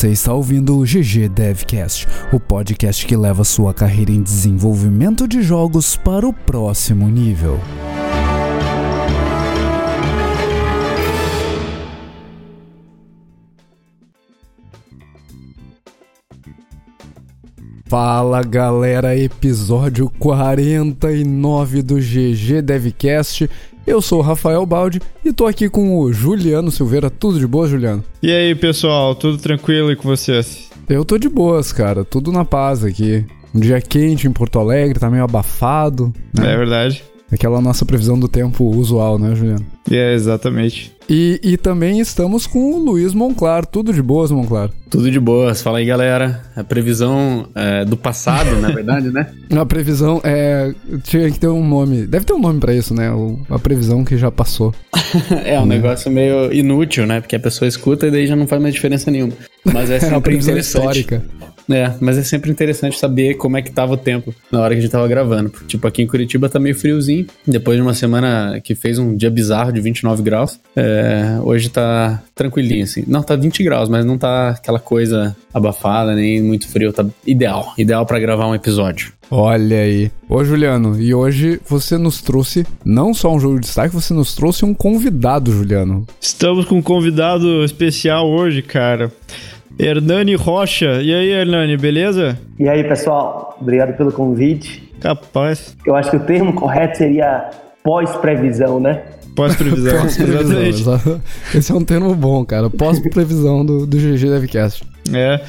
Você está ouvindo o GG Devcast, o podcast que leva sua carreira em desenvolvimento de jogos para o próximo nível. Fala galera, episódio 49 do GG Devcast. Eu sou o Rafael Baldi e tô aqui com o Juliano Silveira. Tudo de boa, Juliano? E aí, pessoal, tudo tranquilo e com vocês? Eu tô de boas, cara. Tudo na paz aqui. Um dia quente em Porto Alegre, tá meio abafado. Né? É verdade. Aquela nossa previsão do tempo usual, né, Juliano? É, exatamente. E, e também estamos com o Luiz Monclar. Tudo de boas, Monclar? Tudo de boas. Fala aí, galera. A previsão é, do passado, na verdade, né? A previsão é. Tinha que ter um nome. Deve ter um nome para isso, né? O, a previsão que já passou. é um negócio meio inútil, né? Porque a pessoa escuta e daí já não faz mais diferença nenhuma. Mas sempre é uma previsão histórica. É, mas é sempre interessante saber como é que tava o tempo na hora que a gente tava gravando. Tipo, aqui em Curitiba tá meio friozinho. Depois de uma semana que fez um dia bizarro de 29 graus, é, hoje tá tranquilinho, assim. Não, tá 20 graus, mas não tá aquela coisa abafada, nem muito frio. Tá ideal. Ideal para gravar um episódio. Olha aí. Ô, Juliano, e hoje você nos trouxe não só um jogo de destaque, você nos trouxe um convidado, Juliano. Estamos com um convidado especial hoje, cara. Hernani Rocha. E aí, Hernani, beleza? E aí, pessoal? Obrigado pelo convite. Capaz. Eu acho que o termo correto seria pós-previsão, né? Pós-previsão, exatamente. Esse é um termo bom, cara. Pós-previsão do, do GG Devcast. É.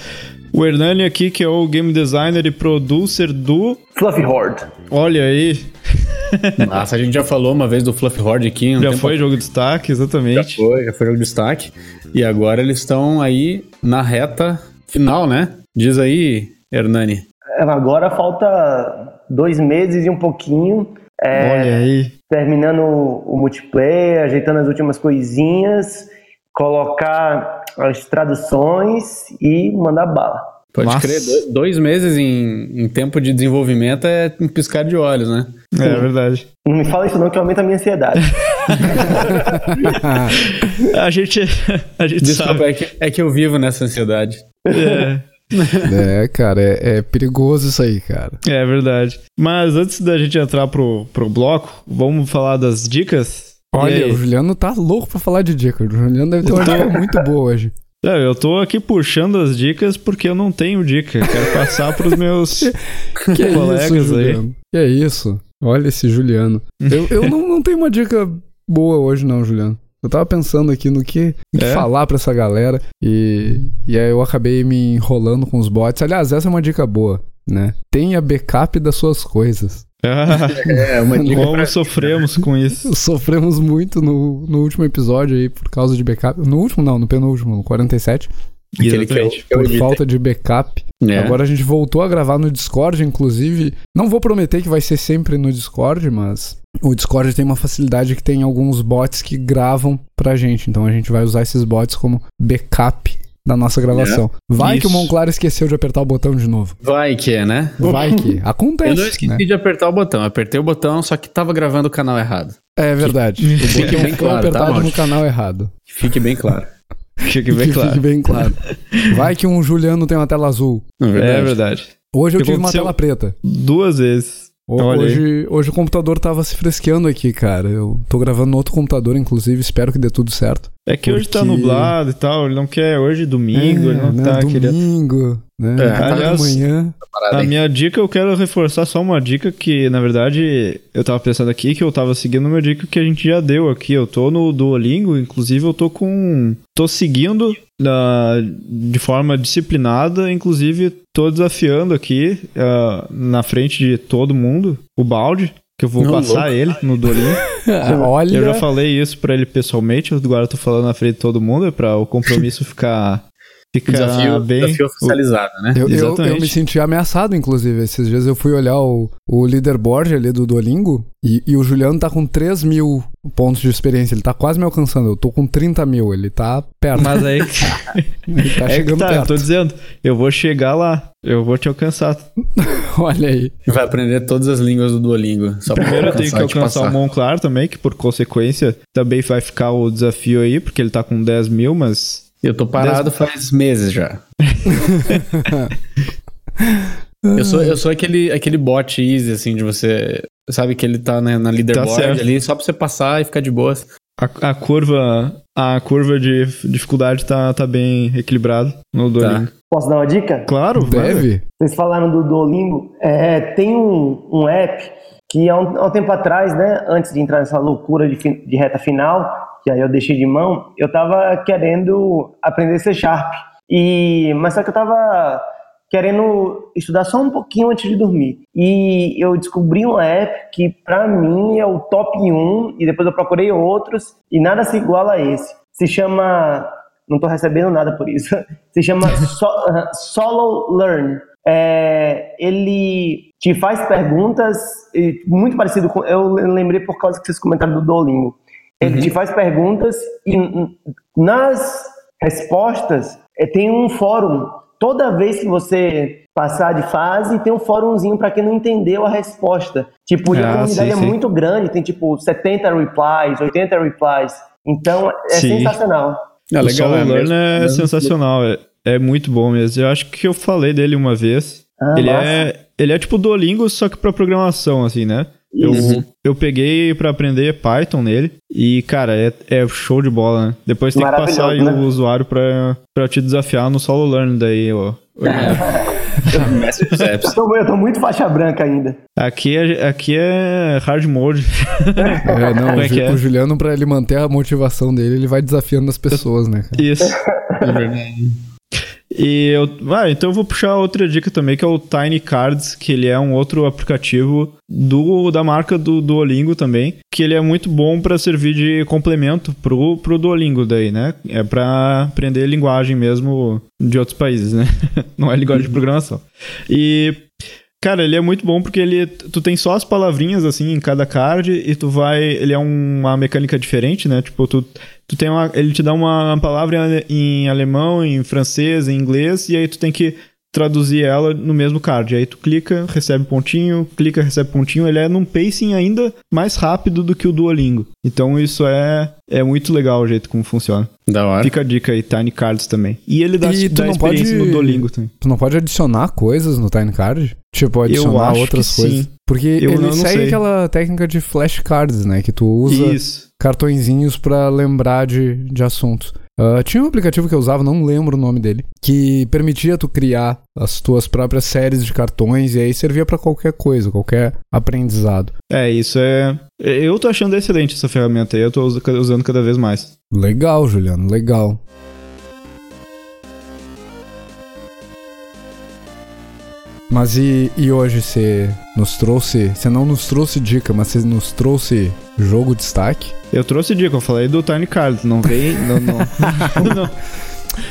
O Hernani aqui, que é o game designer e producer do... Fluffy Horde. Olha aí. Nossa, a gente já falou uma vez do Fluffy Horde aqui. Um já foi jogo de destaque, exatamente. Já foi, já foi jogo de destaque. E agora eles estão aí na reta final, né? Diz aí, Hernani. É, agora falta dois meses e um pouquinho. É, Olha aí. Terminando o multiplayer, ajeitando as últimas coisinhas, colocar as traduções e mandar bala. Pode Nossa. crer, dois meses em, em, tempo de desenvolvimento é um piscar de olhos, né? É, é verdade. Não me fala isso não, que aumenta a minha ansiedade. a gente, a gente Desculpa, sabe. É que, é que eu vivo nessa ansiedade. É. é, cara, é, é, perigoso isso aí, cara. É verdade. Mas antes da gente entrar pro, pro bloco, vamos falar das dicas? Olha, o Juliano tá louco pra falar de dicas. O Juliano deve ter uma dica muito boa hoje. Não, eu tô aqui puxando as dicas porque eu não tenho dica. Quero passar pros meus que colegas isso, aí. Que é isso? Olha esse Juliano. Eu, eu não, não tenho uma dica boa hoje, não, Juliano. Eu tava pensando aqui no que, é? falar pra essa galera e, e aí eu acabei me enrolando com os bots. Aliás, essa é uma dica boa, né? Tenha backup das suas coisas. é, uma dica Como pra... sofremos com isso. Sofremos muito no, no último episódio aí por causa de backup. No último não, no penúltimo, no 47. Exatamente. Por falta de backup. É. Agora a gente voltou a gravar no Discord, inclusive. Não vou prometer que vai ser sempre no Discord, mas o Discord tem uma facilidade que tem alguns bots que gravam pra gente. Então a gente vai usar esses bots como backup da nossa gravação. É. Vai Isso. que o Monclar esqueceu de apertar o botão de novo. Vai que é, né? Vai que. Acontece. Eu não esqueci né? de apertar o botão. Apertei o botão, só que tava gravando o canal errado. É verdade. Que... Fique bem claro, apertado tá, no canal errado. Fique bem claro. Fique bem claro. Fique bem claro. Vai que um Juliano tem uma tela azul. É verdade. É verdade. Hoje eu tive uma tela preta. Duas vezes. Hoje, hoje o computador tava se fresqueando aqui, cara. Eu tô gravando no outro computador, inclusive, espero que dê tudo certo. É que porque... hoje tá nublado e tal, ele não quer hoje domingo, é, ele não né, tá domingo, né? É. Aliás, manhã. a minha dica, eu quero reforçar só uma dica que, na verdade, eu tava pensando aqui que eu tava seguindo uma dica que a gente já deu aqui. Eu tô no Duolingo, inclusive eu tô com... tô seguindo uh, de forma disciplinada, inclusive tô desafiando aqui uh, na frente de todo mundo o balde. Que eu vou Não, passar louco. ele no Duolingo. Olha. Eu já falei isso pra ele pessoalmente, agora eu tô falando na frente de todo mundo, é pra o compromisso ficar Fica desafio, bem... desafio oficializado, né? Eu, eu, eu, me senti ameaçado, inclusive. Esses dias eu fui olhar o, o leaderboard ali do Duolingo e, e o Juliano tá com 3 mil pontos de experiência. Ele tá quase me alcançando. Eu tô com 30 mil. Ele tá perto. Mas aí. ele tá é chegando tá, perto. Eu tô dizendo, eu vou chegar lá. Eu vou te alcançar. Olha aí. Vai aprender todas as línguas do Duolingo. Só Primeiro eu tenho que alcançar o Monclar também, que por consequência também vai ficar o desafio aí, porque ele tá com 10 mil, mas Eu tô parado faz meses já. eu, sou, eu sou aquele, aquele bot easy, assim, de você. Sabe que ele tá na, na leaderboard tá ali, só pra você passar e ficar de boas. A, a curva a curva de dificuldade tá, tá bem equilibrada no Duolingo. Tá. Posso dar uma dica? Claro, deve. Vocês falaram do Duolingo. É, tem um, um app que há um, há um, tempo atrás, né, antes de entrar nessa loucura de, de reta final, que aí eu deixei de mão, eu tava querendo aprender C Sharp. E, mas só que eu tava querendo estudar só um pouquinho antes de dormir. E eu descobri um app que para mim é o top 1 e depois eu procurei outros e nada se iguala a esse. Se chama, não estou recebendo nada por isso. Se chama so, Solo Learn. É, ele te faz perguntas muito parecido com eu lembrei por causa que vocês comentaram do Duolingo. Ele uhum. te faz perguntas e nas respostas é, tem um fórum toda vez que você passar de fase, tem um fórumzinho para quem não entendeu a resposta. Tipo, ah, a comunidade sim, é sim. muito grande, tem tipo 70 replies, 80 replies. Então, é sim. sensacional. É legal, o Solo Learn é, é sensacional, é, é, muito bom mesmo. Eu acho que eu falei dele uma vez. Ah, ele, é, ele é tipo Duolingo, só que para programação, assim, né? Eu, eu peguei para aprender Python nele e, cara, é, é show de bola, né? Depois tem que passar aí né? o usuário pra, pra te desafiar no solo learn daí, ó. eu, tô, eu tô muito faixa branca ainda. Aqui é, aqui é hard mode. É, não, é que é? o Juliano, pra ele manter a motivação dele, ele vai desafiando as pessoas, né? Cara? Isso. É verdade. E eu, ah, então eu vou puxar outra dica também, que é o Tiny Cards, que ele é um outro aplicativo do da marca do Duolingo também, que ele é muito bom para servir de complemento pro, pro Duolingo daí, né? É para aprender linguagem mesmo de outros países, né? Não é linguagem de programação. E Cara, ele é muito bom porque ele tu tem só as palavrinhas assim em cada card e tu vai, ele é uma mecânica diferente, né? Tipo, tu, tu tem uma, ele te dá uma palavra em alemão, em francês, em inglês e aí tu tem que traduzir ela no mesmo card. Aí tu clica, recebe pontinho, clica, recebe pontinho. Ele é num pacing ainda mais rápido do que o Duolingo. Então isso é, é muito legal o jeito como funciona. Da hora. Fica a dica aí, Tiny Cards também. E ele dá, e dá experiência pode, no Duolingo também. Tu não pode adicionar coisas no Tiny Card? Tipo, adicionar outras coisas? Sim. Porque eu ele não, segue não aquela técnica de flashcards, né? Que tu usa Isso. cartõezinhos para lembrar de, de assuntos. Uh, tinha um aplicativo que eu usava, não lembro o nome dele, que permitia tu criar as tuas próprias séries de cartões e aí servia para qualquer coisa, qualquer aprendizado. É, isso é. Eu tô achando excelente essa ferramenta aí, eu tô usando cada vez mais. Legal, Juliano, legal. Mas e, e hoje você nos trouxe. Você não nos trouxe dica, mas você nos trouxe jogo de destaque? Eu trouxe dica, eu falei do Tiny Cards, não veio. não, não, não.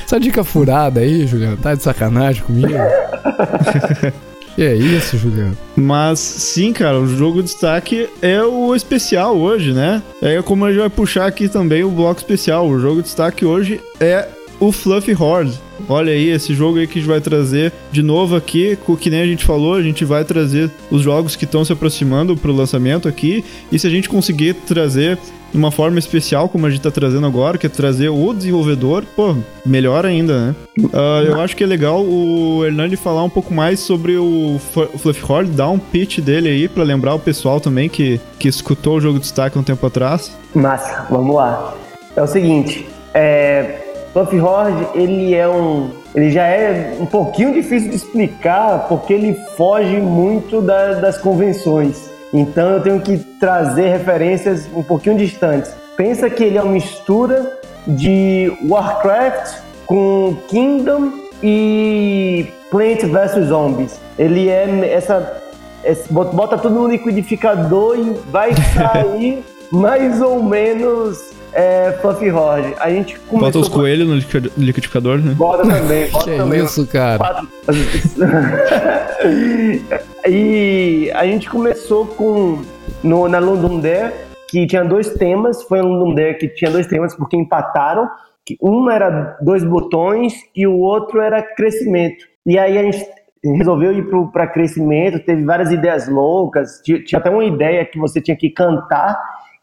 Essa dica furada aí, Juliano, tá de sacanagem comigo? que é isso, Juliano? Mas sim, cara, o jogo de destaque é o especial hoje, né? É como a gente vai puxar aqui também o bloco especial. O jogo de destaque hoje é o Fluffy Horde. Olha aí, esse jogo aí que a gente vai trazer de novo aqui, que nem a gente falou, a gente vai trazer os jogos que estão se aproximando pro lançamento aqui, e se a gente conseguir trazer de uma forma especial, como a gente tá trazendo agora, que é trazer o desenvolvedor, pô, melhor ainda, né? Uh, eu acho que é legal o Hernani falar um pouco mais sobre o Fluffy Horde, dar um pitch dele aí, para lembrar o pessoal também que, que escutou o jogo de destaque um tempo atrás. Massa, vamos lá. É o seguinte, é, Fluffy Horde, ele é um. Ele já é um pouquinho difícil de explicar porque ele foge muito da, das convenções. Então eu tenho que trazer referências um pouquinho distantes. Pensa que ele é uma mistura de Warcraft com Kingdom e Plant vs Zombies. Ele é essa. bota tudo no liquidificador e vai sair mais ou menos é, Fluffy Horde. A gente começou... Bota os coelhos no liquidificador, né? Bota também, bota que também. isso, cara? e a gente começou com... No, na London Dare, que tinha dois temas. Foi a London Dare que tinha dois temas porque empataram. Que um era dois botões e o outro era crescimento. E aí a gente resolveu ir para crescimento, teve várias ideias loucas. Tinha, tinha até uma ideia que você tinha que cantar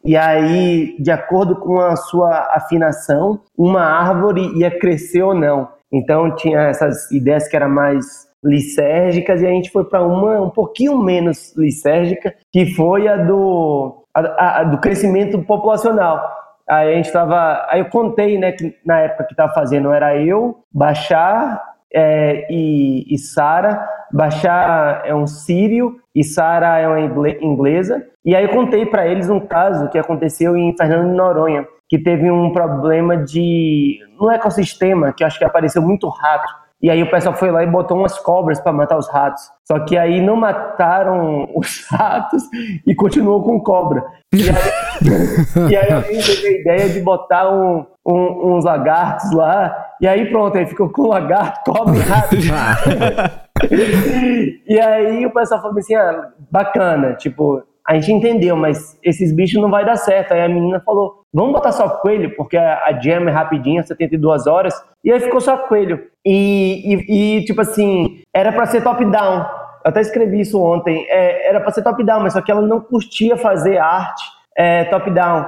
e aí, de acordo com a sua afinação, uma árvore ia crescer ou não. Então tinha essas ideias que eram mais lisérgicas e a gente foi para uma um pouquinho menos lisérgica, que foi a do, a, a, do crescimento populacional. Aí a gente estava, aí eu contei, né, que na época que estava fazendo era eu, Bachar é, e, e Sara. Bachar é um sírio e Sara é uma inglesa. E aí eu contei para eles um caso que aconteceu em Fernando de Noronha, que teve um problema de no ecossistema, que acho que apareceu muito rato. E aí o pessoal foi lá e botou umas cobras para matar os ratos. Só que aí não mataram os ratos e continuou com cobra. E aí, e aí alguém teve a ideia de botar um, um, uns lagartos lá. E aí pronto, aí ficou com lagarto, cobra e rato. e aí o pessoal falou assim, ah, bacana, tipo, a gente entendeu, mas esses bichos não vai dar certo. Aí a menina falou, vamos botar só coelho, porque a jam é rapidinha, 72 horas. E aí ficou só coelho. E, e, e tipo assim, era para ser top-down. Eu até escrevi isso ontem. É, era para ser top-down, mas só que ela não curtia fazer arte é, top-down.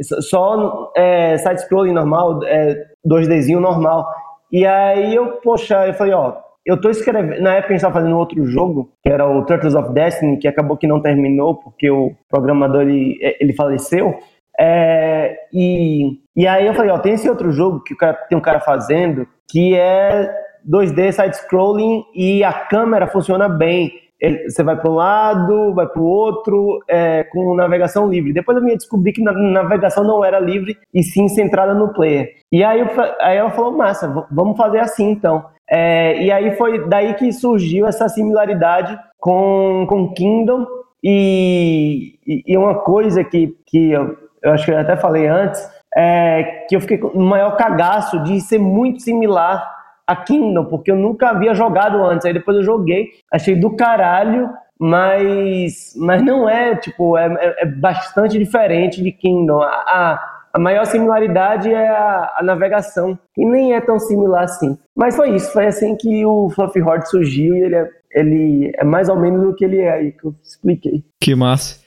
Só é, side-scrolling normal, é, 2Dzinho normal. E aí eu, poxa, eu falei, ó, eu tô escrevendo. Na época a gente estava fazendo outro jogo, que era o Turtles of Destiny, que acabou que não terminou, porque o programador ele, ele faleceu. É, e, e aí eu falei, ó, tem esse outro jogo que cara, tem um cara fazendo, que é 2D side-scrolling e a câmera funciona bem. Ele, você vai para um lado, vai para o outro, é, com navegação livre. Depois eu me descobri que a navegação não era livre e sim centrada no player. E aí, eu, aí ela falou, massa, vamos fazer assim então. É, e aí foi daí que surgiu essa similaridade com, com Kingdom e, e uma coisa que, que eu, eu acho que eu até falei antes, é que eu fiquei com o maior cagaço de ser muito similar a Kingdom, porque eu nunca havia jogado antes. Aí depois eu joguei, achei do caralho, mas, mas não é, tipo, é, é, é bastante diferente de Kingdom. A, a, a maior similaridade é a, a, navegação, que nem é tão similar assim. Mas foi isso, foi assim que o Fluffy Horde surgiu e ele é, ele é mais ou menos o que ele é aí, que eu expliquei. Que massa.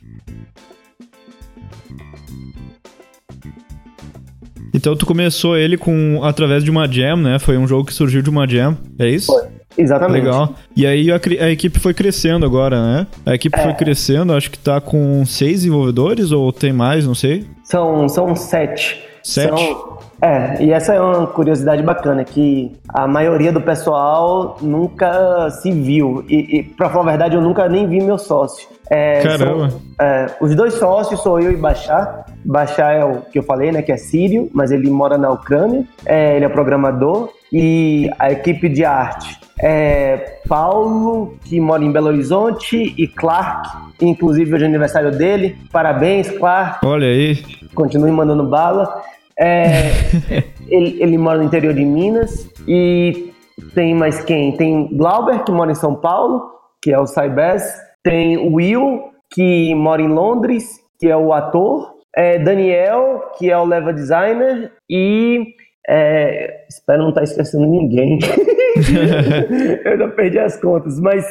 Então tu começou ele com através de uma jam, né? Foi um jogo que surgiu de uma jam, é isso? Foi. Exatamente. Legal. E aí a, a, equipe foi crescendo agora, né? A equipe é. foi crescendo, acho que tá com seis desenvolvedores ou tem mais, não sei. São, são sete. Sete? São, é, e essa é uma curiosidade bacana, que a maioria do pessoal nunca se viu. E, e pra falar a verdade, eu nunca nem vi meu sócio. É, Caramba. São, é, os dois sócios sou eu e Bachar. Bachar é o que eu falei, né, que é sírio, mas ele mora na Ucrânia. É, ele é programador. E a equipe de arte é Paulo, que mora em Belo Horizonte, e Clark, inclusive hoje é aniversário dele. Parabéns, Clark. Olha aí. Continue mandando bala. É, ele, ele mora no interior de Minas. E tem mais quem? Tem Glauber, que mora em São Paulo, que é o Cybers. Tem Will, que mora em Londres, que é o ator. É Daniel, que é o level designer. E é, espero não estar tá esquecendo ninguém. eu já perdi as contas, mas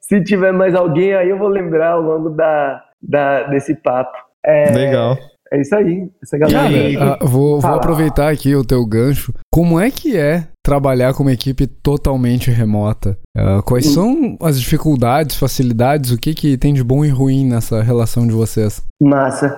se tiver mais alguém aí, eu vou lembrar ao longo da, da desse papo. É, Legal. É isso aí, essa galera. Aí, ah, vou, vou aproveitar aqui o teu gancho. Como é que é trabalhar com uma equipe totalmente remota? Uh, quais são as dificuldades, facilidades, o que, que tem de bom e ruim nessa relação de vocês? Massa.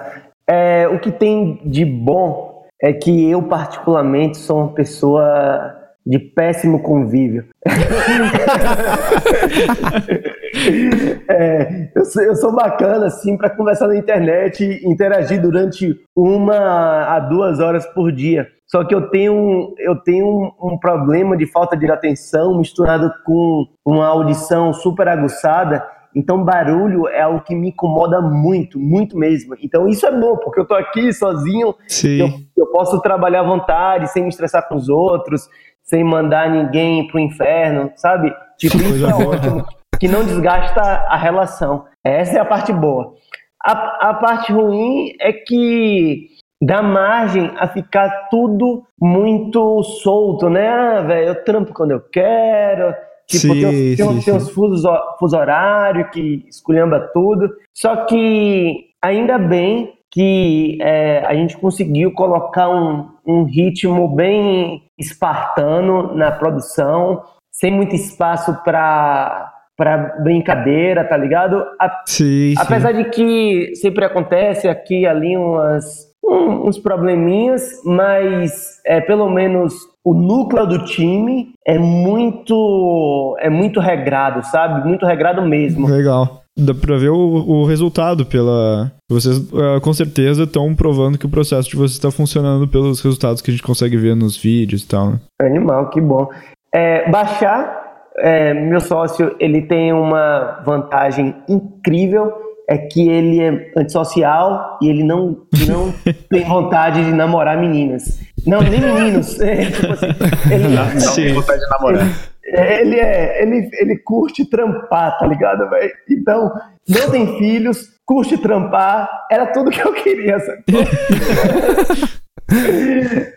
É, o que tem de bom é que eu, particularmente, sou uma pessoa de péssimo convívio. é, eu, sou, eu, sou, bacana, assim, para conversar na internet e interagir durante uma a duas horas por dia. Só que eu tenho, eu tenho um, um problema de falta de atenção misturado com uma audição super aguçada então, barulho é algo que me incomoda muito, muito mesmo. Então, isso é bom, porque eu tô aqui sozinho, eu, eu, posso trabalhar à vontade, sem me estressar com os outros, sem mandar ninguém pro inferno, sabe? Tipo, isso é ótimo, que não desgasta a relação. Essa é a parte boa. A, a parte ruim é que dá margem a ficar tudo muito solto, né? Ah, velho, eu trampo quando eu quero, Tipo, sim, tem, tem, sim, tem uns fusos, fuso horário que esculhamba tudo. Só que, ainda bem que é, a gente conseguiu colocar um, um ritmo bem espartano na produção, sem muito espaço para para brincadeira, tá ligado? A, sim, apesar sim. de que sempre acontece aqui ali umas um, uns probleminhas, mas é pelo menos o núcleo do time é muito é muito regrado, sabe? Muito regrado mesmo. Legal. Dá pra ver o, o resultado pela. Vocês uh, com certeza estão provando que o processo de vocês está funcionando pelos resultados que a gente consegue ver nos vídeos e tal. Né? Animal, que bom. É, baixar é, meu sócio ele tem uma vantagem incrível é que ele é antissocial e ele não, não tem vontade de namorar meninas. Não, nem meninos. É, tipo assim, ele não, não tem vontade de namorar. Ele, ele, é, ele, ele curte trampar, tá ligado, velho? Então, não tem filhos, curte trampar, era tudo que eu queria, sabe?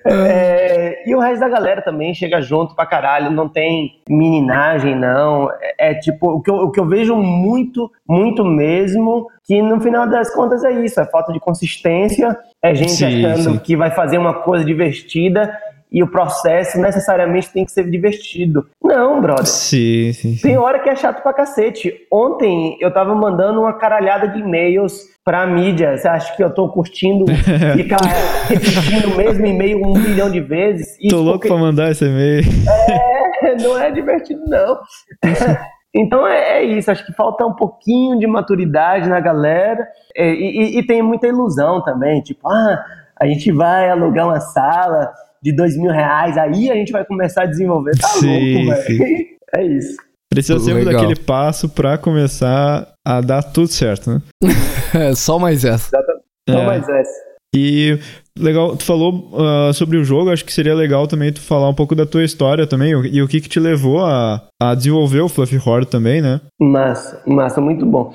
É, e o resto da galera também chega junto pra caralho, não tem meninagem, não. É, é tipo, o que, eu, o que eu vejo muito, muito mesmo, que no final das contas é isso, é falta de consistência, é gente sim, achando sim. que vai fazer uma coisa divertida e o processo necessariamente tem que ser divertido. Não, brother. Sim, sim, sim. Tem hora que é chato pra cacete. Ontem eu tava mandando uma caralhada de e-mails pra mídia. Você acha que eu tô curtindo ficar repetindo o mesmo e-mail um milhão de vezes? Isso tô louco porque... pra mandar esse e-mail. É, não é divertido, não. Então é, é, isso, acho que falta um pouquinho de maturidade na galera e, e, e tem muita ilusão também, tipo, ah, a gente vai alugar uma sala de dois mil reais, aí a gente vai começar a desenvolver. Tá sim, louco, velho. É isso. Precisa sempre Legal. daquele passo para começar a dar tudo certo, né? é, só mais essa. Só é. mais essa. E legal, tu falou uh, sobre o jogo, acho que seria legal também tu falar um pouco da tua história também e o que que te levou a, a desenvolver o Fluffy Horde também, né? Massa, massa, muito bom.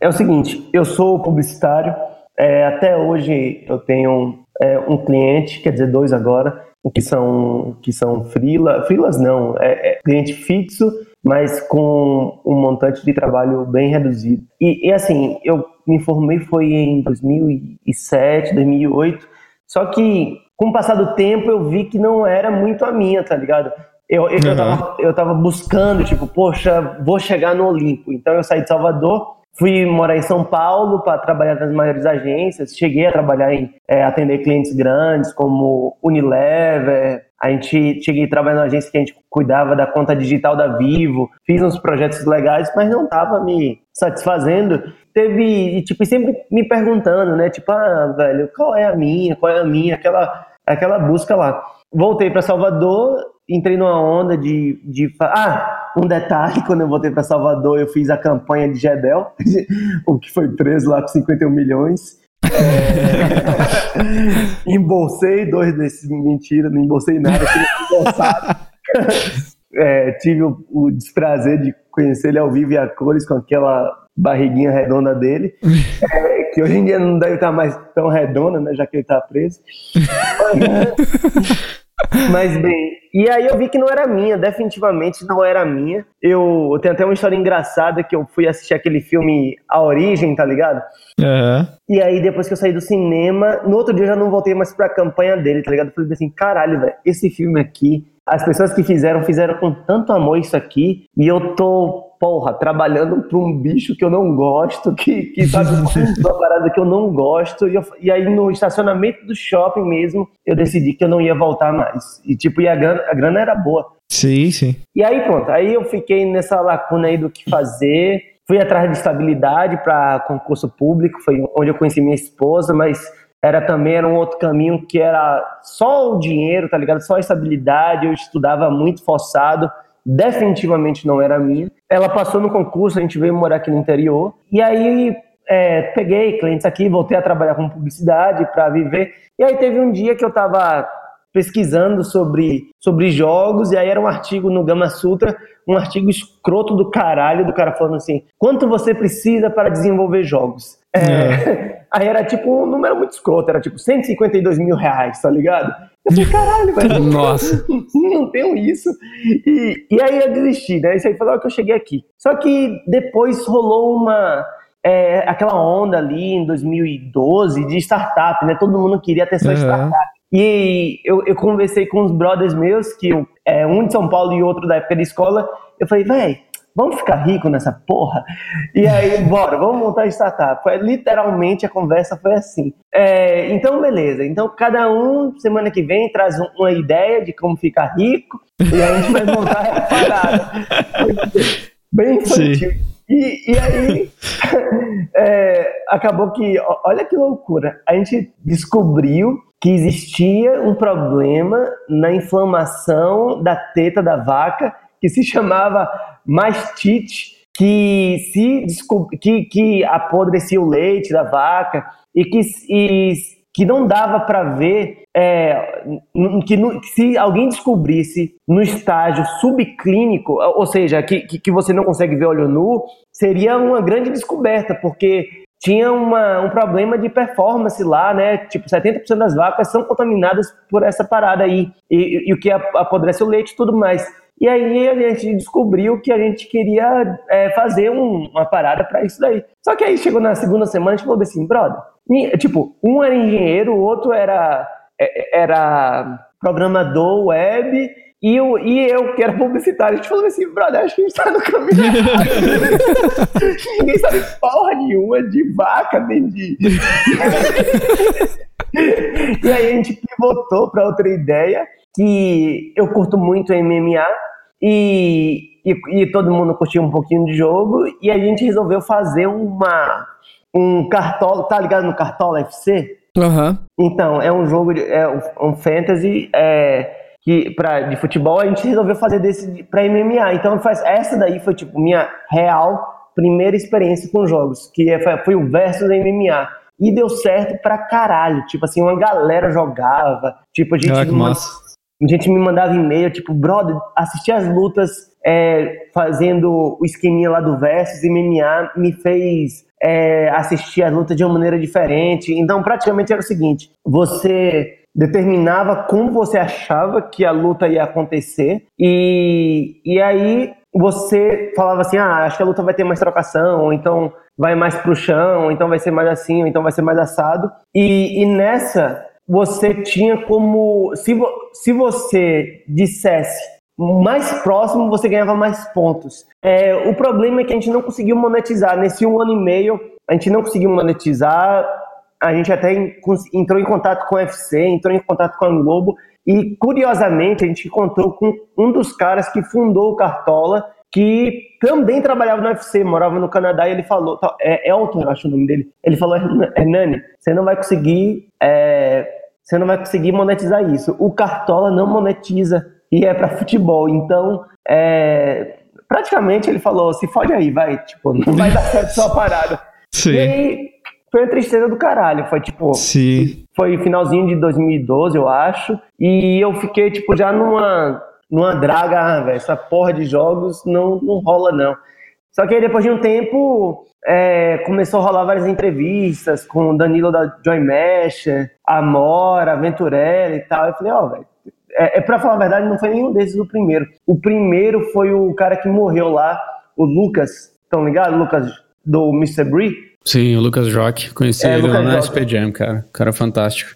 É o seguinte, eu sou publicitário, é, até hoje eu tenho é, um cliente, quer dizer, dois agora, que são, que são freela, freelas não, é, é cliente fixo, mas com um montante de trabalho bem reduzido. E, e, assim, eu me formei foi em 2007, 2008, só que com o passar do tempo eu vi que não era muito a minha, tá ligado? Eu, eu, uhum. eu, tava, eu tava buscando, tipo, poxa, vou chegar no Olimpo. Então eu saí de Salvador Fui morar em São Paulo para trabalhar nas maiores agências. Cheguei a trabalhar em é, atender clientes grandes como Unilever. A gente cheguei a trabalhar na agência que a gente cuidava da conta digital da Vivo. Fiz uns projetos legais, mas não estava me satisfazendo. Teve, tipo, sempre me perguntando, né? Tipo, ah, velho, qual é a minha? Qual é a minha? Aquela, aquela busca lá. Voltei para Salvador, entrei numa onda de, de. Ah, um detalhe: quando eu voltei para Salvador, eu fiz a campanha de Gedel, o que foi preso lá com 51 milhões. É... embolsei dois desses, mentira, não embolsei nada, é, tive o, o, desprazer de conhecer ele ao vivo e a cores com aquela barriguinha redonda dele, é, que hoje em dia não deve estar mais tão redonda, né, já que ele está preso. Mas bem, e aí eu vi que não era minha, definitivamente não era minha. Eu, eu tenho até uma história engraçada que eu fui assistir aquele filme A Origem, tá ligado? Uhum. E aí depois que eu saí do cinema, no outro dia eu já não voltei mais pra campanha dele, tá ligado? Eu falei assim, caralho, velho, esse filme aqui, as pessoas que fizeram, fizeram com tanto amor isso aqui, e eu tô porra, trabalhando para um bicho que eu não gosto, que, que sabe, uma parada que eu não gosto. E, eu, e, aí no estacionamento do shopping mesmo, eu decidi que eu não ia voltar mais. E tipo, e a grana, a grana era boa. Sim, sim. E aí pronto, aí eu fiquei nessa lacuna aí do que fazer. Fui atrás de estabilidade para concurso público, foi onde eu conheci minha esposa, mas era também era um outro caminho que era só o dinheiro, tá ligado? Só a estabilidade, eu estudava muito forçado definitivamente não era minha. Ela passou no concurso, a gente veio morar aqui no interior. E aí é, peguei clientes aqui, voltei a trabalhar com publicidade para viver. E aí teve um dia que eu estava pesquisando sobre, sobre jogos, e aí era um artigo no Gama Sutra, um artigo escroto do caralho, do cara falando assim: quanto você precisa para desenvolver jogos? É, é. Aí era tipo um número muito escroto, era tipo 152 mil reais, tá ligado? Eu falei, caralho, velho. Nossa. Não tenho isso. E, e aí eu desisti, né? Isso aí foi logo que eu cheguei aqui. Só que depois rolou uma. é, aquela onda ali em 2012 de startup, né? Todo mundo queria ter sua uhum. startup. E eu, eu conversei com uns brothers meus, que é, um de São Paulo e outro da época de escola. Eu falei, velho, vamos ficar rico nessa porra? E aí, bora, vamos montar a startup. Foi, literalmente a conversa foi assim. É, então, beleza. Então, cada um, semana que vem, traz uma ideia de como ficar rico e a gente vai montar a parada. Bem infantil. E, e, aí, é, acabou que, olha que loucura, a gente descobriu que existia um problema na inflamação da teta da vaca que se chamava mastite, que se que, que apodrecia o leite da vaca e que, e, que não dava para ver é, que, que, se alguém descobrisse no estágio subclínico, ou seja, que, que, que você não consegue ver olho nu, seria uma grande descoberta, porque tinha uma, um problema de performance lá, né? Tipo, 70% das vacas são contaminadas por essa parada aí, e, e, e o que apodrece o leite e tudo mais. E aí a gente descobriu que a gente queria é, fazer um, uma parada para isso daí. Só que aí chegou na segunda semana, a gente falou assim, brother, tipo, um era engenheiro, o outro era, é, era programador web, e eu, e eu, que era publicitário, a gente falou assim, brother, acho que a gente tá no caminho Ninguém sabe porra nenhuma de vaca, nem de... e aí a gente pivotou para outra ideia, que eu curto muito MMA, e, e, e, todo mundo curtia um pouquinho de jogo, e a gente resolveu fazer uma um cartola, tá ligado no Cartola FC? Uhum. Então, é um jogo, de, é um, fantasy é, que, pra, de futebol, a gente resolveu fazer desse pra MMA. Então, faz, essa daí foi, tipo, minha real primeira experiência com jogos, que é, foi, foi o versus MMA. E deu certo pra caralho. Tipo assim, uma galera jogava. Tipo, a gente. Ah, massa gente me mandava e-mail, tipo, brother, assisti as lutas é, fazendo o esqueminha lá do Versus e MMA me fez é, assistir as lutas de uma maneira diferente. Então, praticamente era o seguinte: você determinava como você achava que a luta ia acontecer e, e aí você falava assim, ah, acho que a luta vai ter mais trocação, ou então vai mais pro chão, ou então vai ser mais assim, ou então vai ser mais assado. E, e nessa você tinha como. Se, vo, se você dissesse mais próximo, você ganhava mais pontos. É, o problema é que a gente não conseguiu monetizar. Nesse um ano e meio, a gente não conseguiu monetizar. A gente até entrou em contato com o UFC, entrou em contato com a Globo. E, curiosamente, a gente encontrou com um dos caras que fundou o Cartola, que também trabalhava no UFC, morava no Canadá, e ele falou, é Elton, eu acho o nome dele, ele falou, Hernani, você não vai conseguir, é, você não vai conseguir monetizar isso. O Cartola não monetiza e é para futebol, então, é, praticamente ele falou, se fode aí, vai, tipo, não vai dar certo sua parada. Sim. E aí, foi uma tristeza do caralho, foi tipo, Sim. foi finalzinho de 2012, eu acho, e eu fiquei, tipo, já numa numa draga, ah, velho, essa porra de jogos não, não rola não. Só que aí depois de um tempo é, começou a rolar várias entrevistas com o Danilo da Joy Mesh, Amora, Aventurella e tal. Eu falei, ó, oh, velho, é, é pra falar a verdade, não foi nenhum desses o primeiro. O primeiro foi o cara que morreu lá, o Lucas, estão ligados? Lucas do Mr. Bree. Sim, o Lucas Rock, conheci é, ele lá na SP Jam, cara. Cara fantástico.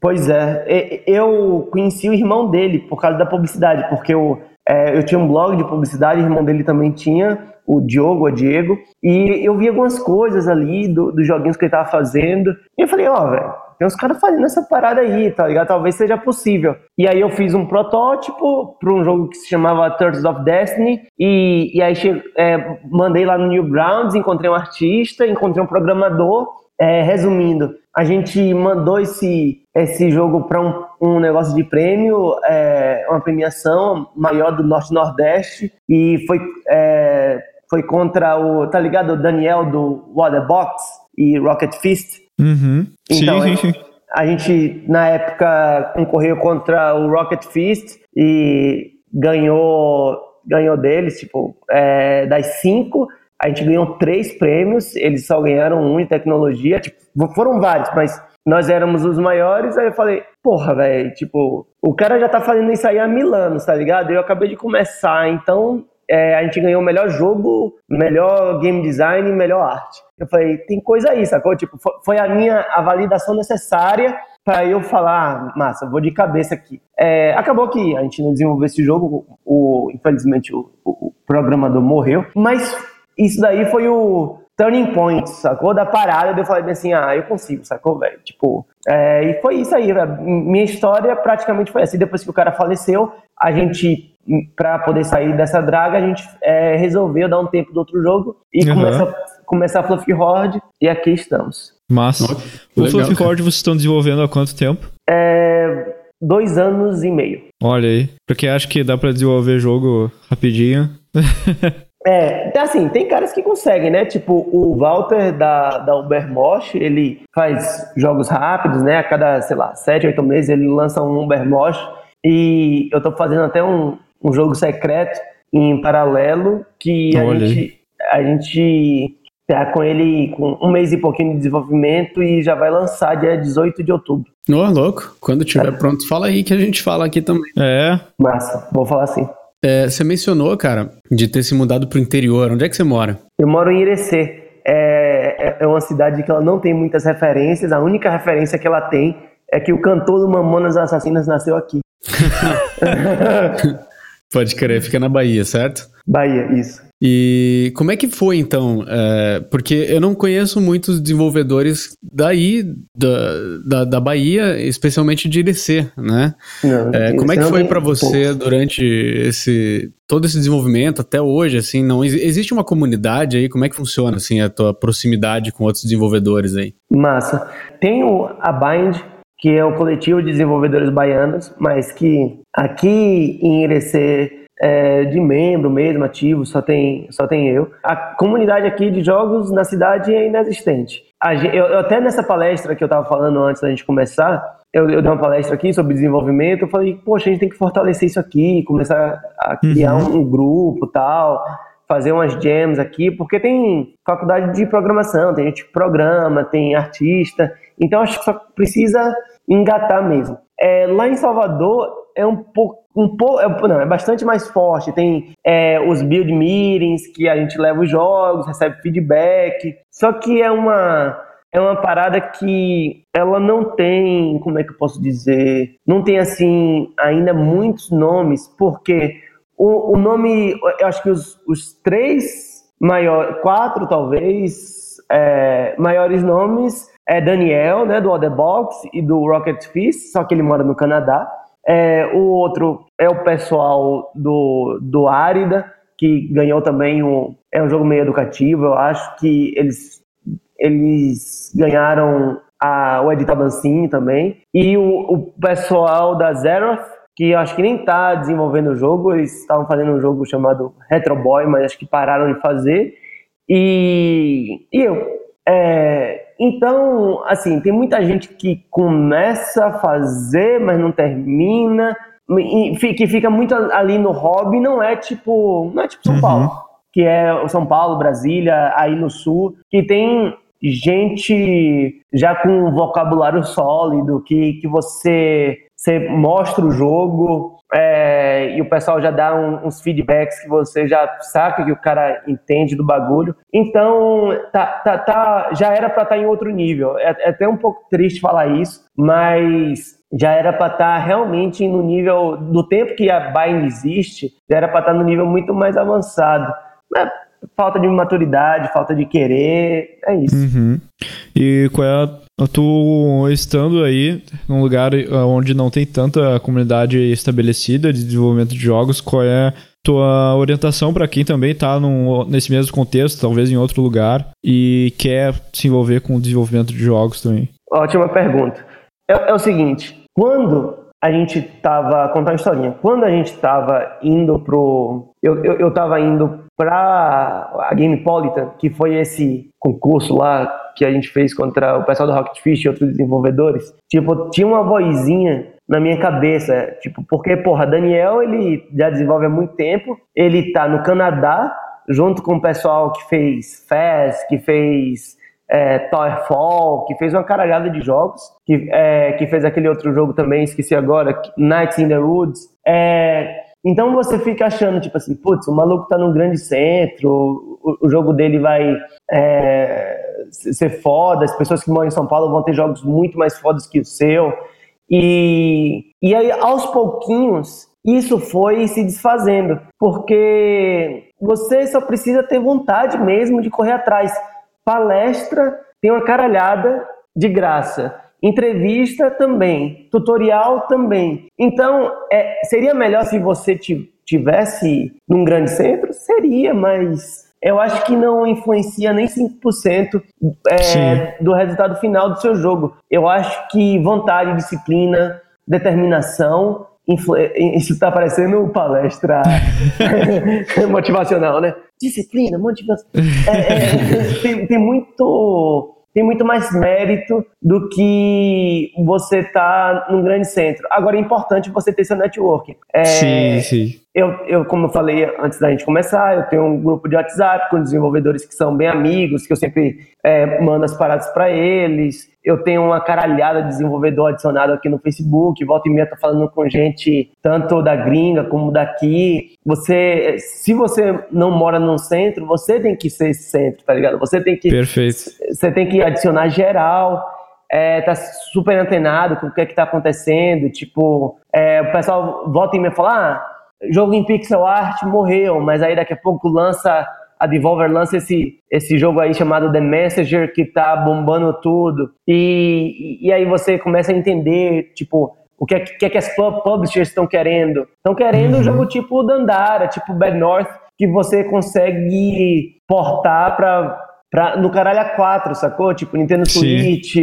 Pois é, eu conheci o irmão dele por causa da publicidade, porque eu, é, eu tinha um blog de publicidade, o irmão dele também tinha, o Diogo, o Diego, e eu vi algumas coisas ali do, dos joguinhos que ele tava fazendo, e eu falei, ó, oh, velho, tem uns caras fazendo essa parada aí, tá ligado? Talvez seja possível. E aí eu fiz um protótipo para um jogo que se chamava Thirds of Destiny, e, e aí é, mandei lá no Newgrounds, encontrei um artista, encontrei um programador, é, resumindo, a gente mandou esse, esse jogo para um, um negócio de prêmio, é, uma premiação maior do Norte-Nordeste, e foi, é, foi contra o, tá ligado, o Daniel do Waterbox e Rocket Fist. Uhum. Então, sim, sim, sim. A gente, na época, concorreu contra o Rocket Fist e ganhou, ganhou deles, tipo, é, das cinco, a gente ganhou três prêmios, eles só ganharam um em tecnologia, tipo, foram vários, mas nós éramos os maiores, aí eu falei, porra, velho, tipo, o cara já tá fazendo isso aí há mil anos, tá ligado? Eu acabei de começar, então é, a gente ganhou o melhor jogo, melhor game design e melhor arte. Eu falei, tem coisa aí, sacou? Tipo, foi a minha a validação necessária para eu falar, ah, massa, vou de cabeça aqui. É, acabou que a gente não desenvolveu esse jogo, o, infelizmente o, o, programador morreu, mas isso daí foi o turning point, sacou? Da parada, eu falei assim, ah, eu consigo, sacou, velho? Tipo, é, e foi isso aí, minha história praticamente foi assim, depois que o cara faleceu, a gente, para poder sair dessa draga, a gente é, resolveu dar um tempo do outro jogo e uhum. começar, começar a Fluffy Horde, e aqui estamos. Massa. O Fluffy Horde vocês estão desenvolvendo há quanto tempo? É, dois anos e meio. Olha aí, porque acho que dá para desenvolver jogo rapidinho. É, então, assim, tem caras que conseguem, né? Tipo, o Walter da, da Ubermosh, ele faz jogos rápidos, né? A cada, sei lá, sete, oito meses ele lança um Ubermosh. E eu tô fazendo até um, um jogo secreto em paralelo que a gente, a gente tá com ele com um mês e pouquinho de desenvolvimento e já vai lançar dia 18 de outubro. Ô, oh, louco. Quando tiver é. pronto, fala aí que a gente fala aqui também. É. Massa, vou falar assim. É, você mencionou, cara, de ter se mudado pro interior. Onde é que você mora? Eu moro em Irecê. É, é, é uma cidade que ela não tem muitas referências. A única referência que ela tem é que o cantor do Mamonas Assassinas nasceu aqui. Pode crer, fica na Bahia, certo? Bahia, isso. E como é que foi então? É, porque eu não conheço muitos desenvolvedores daí, da, da, da Bahia, especialmente de IDC, né? Não, é, como é que foi para você pouco. durante esse todo esse desenvolvimento até hoje? Assim, não existe uma comunidade aí? Como é que funciona assim a tua proximidade com outros desenvolvedores aí? Massa. Tem o, a Bind, que é o coletivo de desenvolvedores baianos, mas que aqui em Irecê é, de membro mesmo, ativo, só tem, só tem eu. A comunidade aqui de jogos na cidade é inexistente. Eu, eu até nessa palestra que eu estava falando antes da gente começar, eu, eu, dei uma palestra aqui sobre desenvolvimento, eu falei, poxa, a gente tem que fortalecer isso aqui, começar a criar uhum. um, um grupo tal, fazer umas jams aqui, porque tem faculdade de programação, tem gente que programa, tem artista, então acho que só precisa engatar mesmo. É, lá em Salvador é um pouco, um pouco, é, não, é bastante mais forte. Tem é, os build meetings que a gente leva os jogos, recebe feedback. Só que é uma é uma parada que ela não tem, como é que eu posso dizer, não tem assim ainda muitos nomes, porque o, o nome, eu acho que os, os três maiores, quatro talvez, é, maiores nomes é Daniel, né, do Other Box e do Rocket Fist, só que ele mora no Canadá. É, o outro é o pessoal do, do Árida, que ganhou também um. É um jogo meio educativo, eu acho que eles, eles ganharam a, o Edital Dancing também. E o, o pessoal da Zeroth, que eu acho que nem está desenvolvendo o jogo, eles estavam fazendo um jogo chamado Retro Boy, mas acho que pararam de fazer. E, e eu. É, então, assim, tem muita gente que começa a fazer, mas não termina, que fica muito ali no hobby, não é tipo, não é tipo São uhum. Paulo, que é São Paulo, Brasília, aí no sul, que tem gente já com um vocabulário sólido, que, que você, você mostra o jogo, é, e o pessoal já dá um, uns feedbacks que você já saca que o cara entende do bagulho. Então, tá, tá, tá já era para estar tá em outro nível. É, é, até um pouco triste falar isso, mas já era para estar tá realmente no nível do tempo que a Bind existe, já era para estar tá no nível muito mais avançado. É, falta de maturidade, falta de querer, é isso. Uhum. E qual é a Tu estando aí num lugar eh, onde não tem tanta comunidade estabelecida de desenvolvimento de jogos, qual é tua orientação para quem também está nesse mesmo contexto, talvez em outro lugar, e quer se envolver com o desenvolvimento de jogos também? Ótima pergunta. É, é o seguinte, quando a gente tava, contar uma historinha, quando a gente tava indo pro, eu, eu, eu tava indo para a Gamepolitan, que foi esse concurso lá que a gente fez contra o pessoal do Rocket Fish e outros desenvolvedores, tipo, tinha uma vozinha na minha cabeça, tipo, porque, porra, Daniel, ele já desenvolve há muito tempo, ele tá no Canadá, junto com o pessoal que fez Fast, que fez é, Towerfall, que fez uma caralhada de jogos, que, é, que fez aquele outro jogo também, esqueci agora, Nights in the Woods, é, Então você fica achando, tipo assim, putz, o maluco tá num grande centro, o, o jogo dele vai é, ser foda, as pessoas que moram em São Paulo vão ter jogos muito mais fodas que o seu. E, e aí, aos pouquinhos, isso foi se desfazendo, porque você só precisa ter vontade mesmo de correr atrás. Palestra tem uma caralhada de graça. Entrevista também, tutorial também. Então, é, seria melhor se você tivesse num grande centro? Seria, mas eu acho que não influencia nem 5% é, do resultado final do seu jogo. Eu acho que vontade, disciplina, determinação. Isso está parecendo palestra motivacional, né? Disciplina, motivação. É, é, tem, tem muito tem muito mais mérito do que você tá num grande centro. Agora é importante você ter seu networking. É, sim, sim. Eu, eu, como eu falei antes da gente começar, eu tenho um grupo de WhatsApp com desenvolvedores que são bem amigos, que eu sempre é, mando as paradas para eles. Eu tenho uma caralhada de desenvolvedor adicionado aqui no Facebook. Volta e meia tô falando com gente tanto da gringa como daqui. Você, se você não mora num centro, você tem que ser esse centro, tá ligado? Você tem que. Perfeito. Você tem que adicionar geral. É, tá super antenado com o que é que tá acontecendo. Tipo, é, o pessoal volta e meia fala. Ah, jogo em pixel art morreu, mas aí daqui a pouco lança a Devolver lança esse, esse jogo aí chamado The Messenger que tá bombando tudo. E, e aí você começa a entender, tipo, o que é que, é que as publishers estão querendo. Estão querendo uhum. um jogo tipo Dandara, tipo Bad North, que você consegue portar pra, pra, no caralho a 4, sacou? Tipo Nintendo Switch,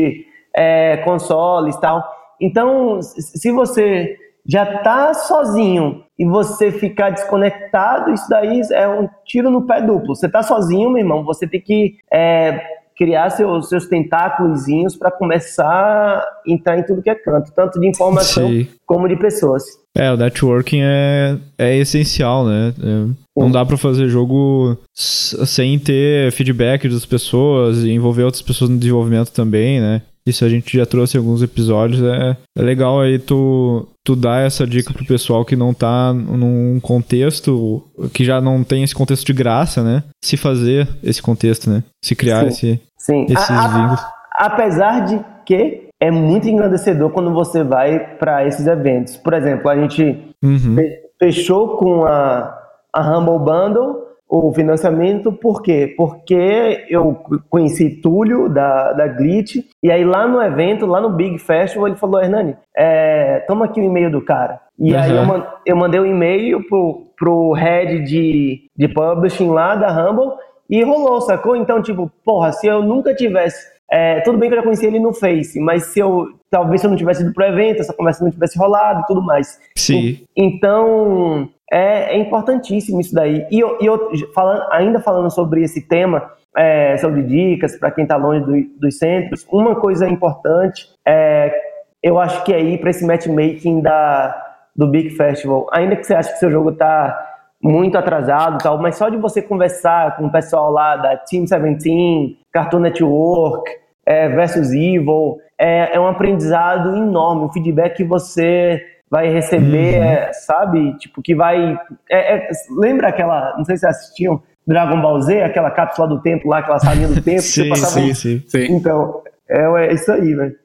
é, consoles e tal. Então, se você já tá sozinho e você ficar desconectado, isso daí é um tiro no pé duplo. Você tá sozinho, meu irmão, você tem que é, criar seus, seus tentáculos para começar a entrar em tudo que é canto, tanto de informação Sim. como de pessoas. É, o networking é, é essencial, né? É, não dá para fazer jogo sem ter feedback das pessoas e envolver outras pessoas no desenvolvimento também, né? Isso a gente já trouxe em alguns episódios. É, é legal aí tu, tu dar essa dica pro pessoal que não tá num contexto, que já não tem esse contexto de graça, né? Se fazer esse contexto, né? Se criar sim, esse, sim. esses a, vínculos. Apesar de que é muito engrandecedor quando você vai para esses eventos. Por exemplo, a gente uhum. fechou com a, a Humble Bundle o financiamento, por quê? Porque eu conheci Túlio da, da Glitch, e aí lá no evento, lá no Big Festival, ele falou, Hernani, é, toma aqui o e-mail do cara. E uhum. aí eu, eu mandei um e-mail pro, pro head de, de publishing lá da Humble, e rolou, sacou? Então, tipo, porra, se eu nunca tivesse é, tudo bem que eu já conheci ele no Face, mas se eu talvez se eu não tivesse ido pro evento, essa conversa não tivesse rolado e tudo mais. Sim. Então, é, é importantíssimo isso daí. E eu, e eu falando, ainda falando sobre esse tema, é, sobre dicas para quem está longe do, dos centros, uma coisa importante é, eu acho que é ir para esse matchmaking da, do Big Festival. Ainda que você ache que seu jogo está muito atrasado tal, mas só de você conversar com o pessoal lá da Team 17, Cartoon Network, é, versus Evil, é, é um aprendizado enorme, um feedback que você vai receber, uhum. é, sabe? Tipo, que vai. É, é, lembra aquela. Não sei se assistiam Dragon Ball Z, aquela cápsula do tempo lá, aquela salinha do tempo. sim, sim, sim, sim. Então, é, é isso aí, velho.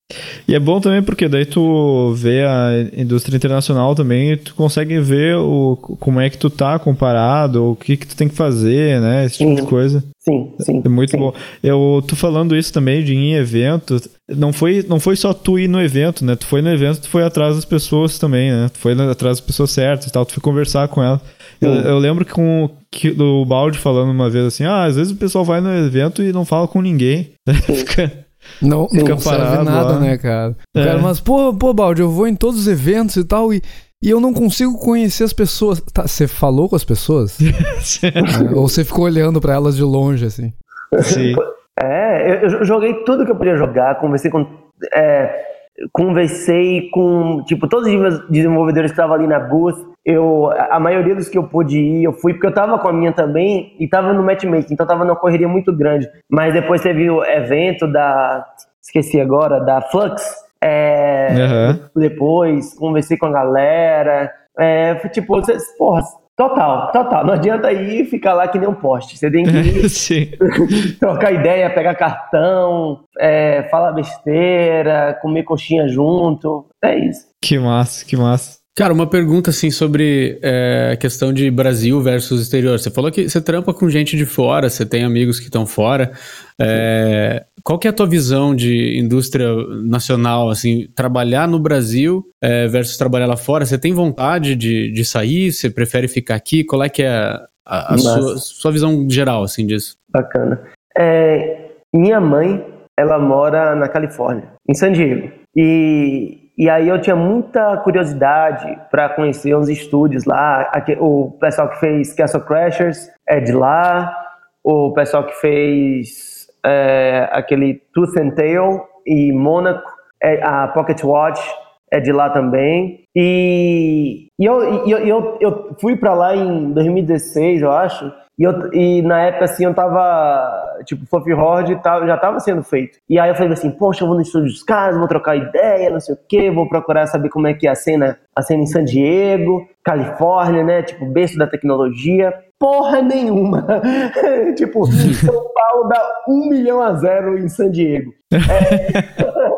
E é bom também porque daí tu vê a indústria internacional também e tu consegue ver o, como é que tu tá comparado, o que que tu tem que fazer, né? Esse tipo uhum. de coisa. Sim, sim. É muito sim. bom. Eu tô falando isso também de ir em evento. Não foi, não foi só tu ir no evento, né? Tu foi no evento, tu foi atrás das pessoas também, né? Tu foi atrás das pessoas certas e tal, tu foi conversar com elas. Eu, eu, lembro que com que, do Balde falando uma vez assim, ah, às vezes o pessoal vai no evento e não fala com ninguém. Fica não, não serve nada, lá. né, cara? É. cara? Mas, pô, pô, Baldi, eu vou em todos os eventos e tal, e, e eu não consigo conhecer as pessoas. Tá, você falou com as pessoas? é, ou você ficou olhando para elas de longe, assim? Sim. É, eu joguei tudo que eu podia jogar, conversei com. É, conversei com, tipo, todos os desenvolvedores que estavam ali na booth eu a maioria dos que eu pude ir, eu fui porque eu tava com a minha também e tava no matchmaking, então tava numa correria muito grande. Mas depois teve o evento da esqueci agora, da Flux. É, uhum. Depois conversei com a galera, É, tipo, você, porra, Total, total. Não adianta ir ficar lá que nem um poste. Você tem que ir, trocar ideia, pegar cartão, é, falar besteira, comer coxinha junto. É isso. Que massa, que massa. Cara, uma pergunta assim sobre a é, questão de Brasil versus exterior. Você falou que você trampa com gente de fora, você tem amigos que estão fora. É, qual que é a tua visão de indústria nacional, assim, trabalhar no Brasil é, versus trabalhar lá fora? Você tem vontade de, de sair? Você prefere ficar aqui? Qual é que é a, a sua, sua, visão geral, assim, disso? Bacana. É, minha mãe, ela mora na Califórnia, em San Diego. E e aí eu tinha muita curiosidade para conhecer uns estúdios lá. O pessoal que fez Castle Crashers é de lá. O pessoal que fez é, aquele Tooth and Tail e Monaco, é, a Pocket Watch é de lá também. E, e eu, eu, eu, eu fui para lá em 2016, eu acho. E, eu, e na época, assim, eu tava, tipo, Fluffy Horde já tava sendo feito. E aí eu falei assim, poxa, eu vou no estúdio dos caras, vou trocar ideia, não sei o quê, vou procurar saber como é que é a cena, a cena em San Diego, Califórnia, né, tipo, berço da tecnologia. Porra nenhuma! tipo, São Paulo dá um milhão a zero em San Diego. É...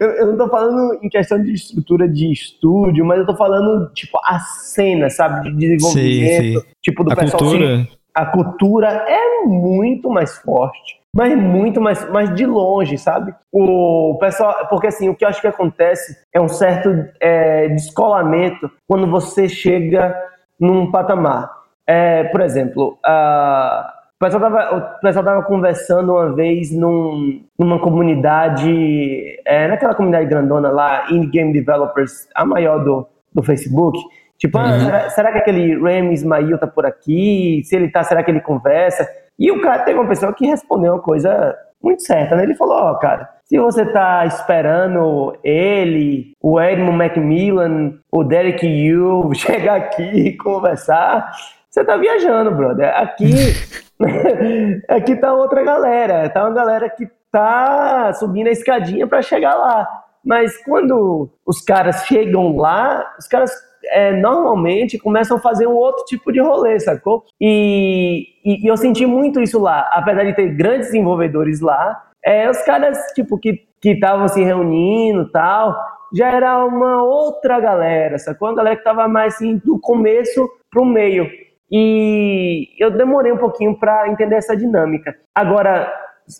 eu, eu, não tô falando em questão de estrutura de estúdio, mas eu tô falando, tipo, a cena, sabe? De desenvolvimento. Sim, sim. Tipo, do a pessoal. Cultura. Assim, a cultura é muito mais forte. Mas muito mais, mais de longe, sabe? O pessoal. Porque assim, o que eu acho que acontece é um certo é, descolamento quando você chega num patamar. É, por exemplo, a o pessoal tava, o pessoal tava conversando uma vez num, numa comunidade, é, naquela comunidade grandona lá, Indie Game Developers, a maior do, do Facebook. Tipo, ah, uhum. ah, será, será, que aquele Remy Ismail tá por aqui? Se ele tá, será que ele conversa? E o cara teve uma pessoa que respondeu uma coisa muito certa, né? Ele falou, ó, oh, cara, se você tá esperando ele, o Edmund Macmillan, o Derek Yu chegar aqui e conversar, você tá viajando, brother. Aqui, aqui tá outra galera. Tá uma galera que tá subindo a escadinha para chegar lá. Mas quando os caras chegam lá, os caras é, normalmente começam a fazer um outro tipo de rolê, sacou? E, e, e eu senti muito isso lá. Apesar de ter grandes desenvolvedores lá, é, os caras, tipo, que estavam se reunindo tal, já era uma outra galera, sacou? Uma galera que tava mais assim, do começo pro meio. E eu demorei um pouquinho para entender essa dinâmica. Agora,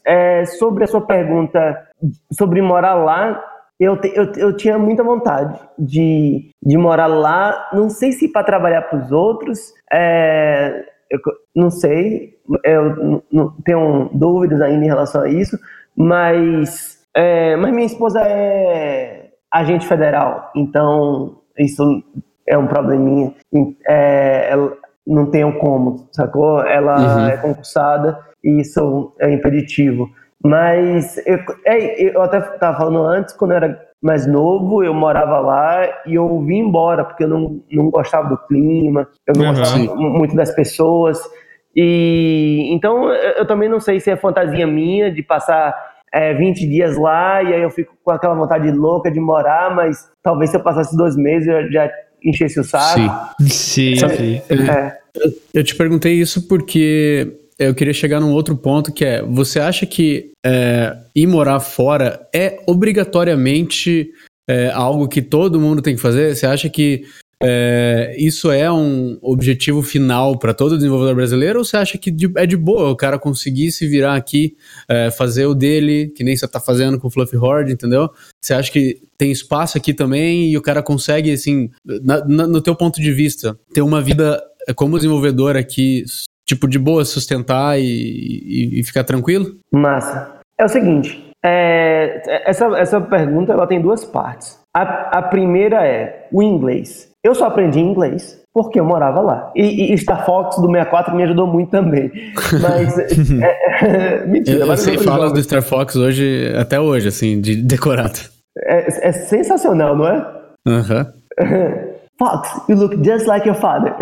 é, sobre a sua pergunta sobre morar lá, eu, te, eu, eu tinha muita vontade de, de morar lá. Não sei se para trabalhar para os outros, é, eu não sei, eu não, tenho dúvidas ainda em relação a isso, mas, é, mas minha esposa é agente federal, então isso é um probleminha. É, não tenham como, sacou? Ela uhum. é concursada e isso é impeditivo. Mas eu, é, eu até estava falando antes, quando eu era mais novo, eu morava lá e eu vim embora, porque eu não, não gostava do clima, eu não uhum. gostava muito das pessoas. E então eu também não sei se é fantasia minha de passar é, 20 dias lá e aí eu fico com aquela vontade louca de morar, mas talvez se eu passasse dois meses eu já enchesse o saco. Sim, sim. É. Eu te perguntei isso porque eu queria chegar num outro ponto que é: você acha que é, ir morar fora é obrigatoriamente é, algo que todo mundo tem que fazer? Você acha que é, isso é um objetivo final para todo desenvolvedor brasileiro ou você acha que é de boa o cara conseguir se virar aqui, é, fazer o dele, que nem você está fazendo com o Fluffy Horde, entendeu? Você acha que tem espaço aqui também e o cara consegue, assim, na, na, no teu ponto de vista, ter uma vida como desenvolvedor aqui, tipo, de boa sustentar e, e, e ficar tranquilo? Massa. É o seguinte, é, essa, essa pergunta ela tem duas partes. A, a primeira é o inglês. Eu só aprendi inglês porque eu morava lá. E, e Star Fox do 64 me ajudou muito também. Mas. é, é, mentira. Eu, eu sei falas do Star Fox hoje, até hoje, assim, de decorado. É, é sensacional, não é? Aham. Fox, you look just like your father.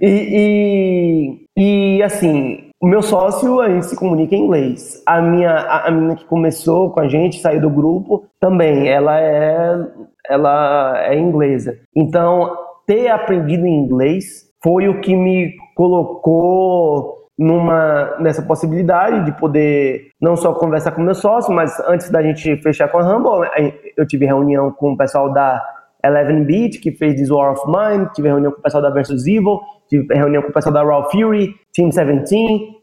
e, e, e, assim, o meu sócio, a gente se comunica em inglês. A minha, a, a menina que começou com a gente, saiu do grupo, também, ela é, ela é inglesa. Então, ter aprendido inglês foi o que me colocou numa nessa possibilidade de poder não só conversar com meu sócio, mas antes da gente fechar com a Humble, eu tive reunião com o pessoal da Eleven Beat, que fez This War of Mine, tive reunião com o pessoal da Versus Evil, tive reunião com o pessoal da Raw Fury, Team 17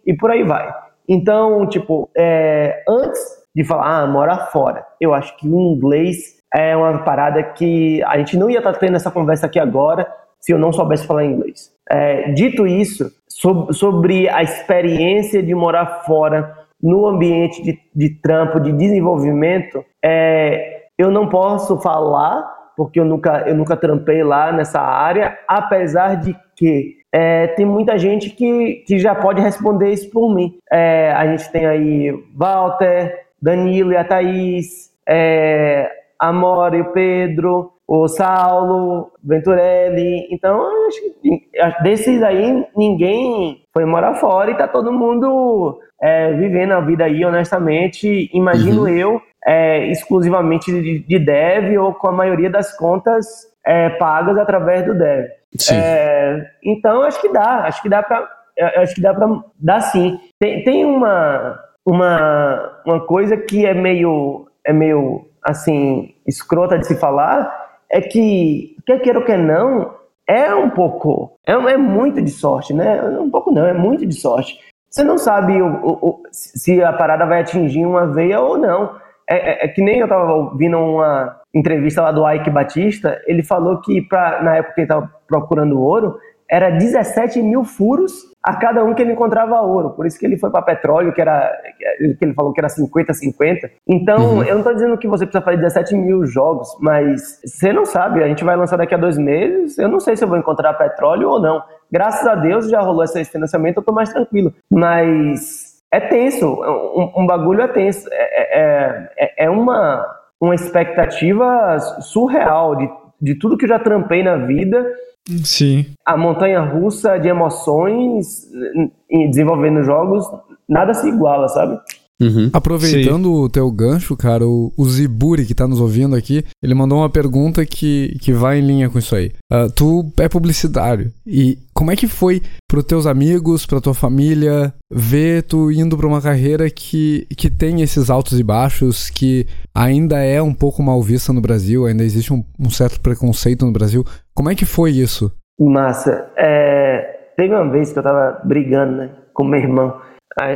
e por aí vai. Então, tipo, é, antes de falar, ah, mora fora, eu acho que o inglês é uma parada que a gente não ia estar tendo essa conversa aqui agora se eu não soubesse falar inglês. É, dito isso, sobre a experiência de morar fora no ambiente de, de trampo, de desenvolvimento, é, eu não posso falar, porque eu nunca, eu nunca trampei lá nessa área, apesar de que é, tem muita gente que, que já pode responder isso por mim. É, a gente tem aí Walter, Danilo e a Thaís, é, Amora e o Pedro, o Saulo, Venturelli. Então, acho que desses aí, ninguém foi morar fora e tá todo mundo é, vivendo a vida aí, honestamente. Imagino uhum. eu, é, exclusivamente de, de, dev ou com a maioria das contas é, pagas através do dev. É, então, acho que dá, acho que dá para acho que dá para dar sim. Tem, tem uma, uma, uma coisa que é meio, é meio assim, escrota de se falar, é que, quer queira ou quer não, é um pouco, é, é muito de sorte, né? Um pouco não, é muito de sorte. Você não sabe o, o, o, se a parada vai atingir uma veia ou não. É, é, é, que nem eu tava ouvindo uma entrevista lá do Ike Batista, ele falou que pra, na época que ele tava procurando ouro, era 17 mil furos a cada um que ele encontrava ouro. Por isso que ele foi para petróleo, que era que ele falou que era 50-50. Então, uhum. eu não estou dizendo que você precisa fazer 17 mil jogos, mas você não sabe. A gente vai lançar daqui a dois meses. Eu não sei se eu vou encontrar petróleo ou não. Graças a Deus já rolou esse financiamento, eu estou mais tranquilo. Mas é tenso, um, um bagulho é tenso. É, é, é, é uma, uma expectativa surreal de, de tudo que eu já trampei na vida Sim. A montanha russa de emoções em desenvolvendo jogos, nada se iguala, sabe? Uhum. Aproveitando Sim. o teu gancho, cara, o, o, Ziburi que tá nos ouvindo aqui, ele mandou uma pergunta que, que vai em linha com isso aí. Uh, tu é publicitário e como é que foi pros teus amigos, pra tua família, ver tu indo pra uma carreira que, que tem esses altos e baixos, que ainda é um pouco mal vista no Brasil, ainda existe um, um certo preconceito no Brasil. Como é que foi isso? Massa. É, teve uma vez que eu tava brigando né, com meu irmão.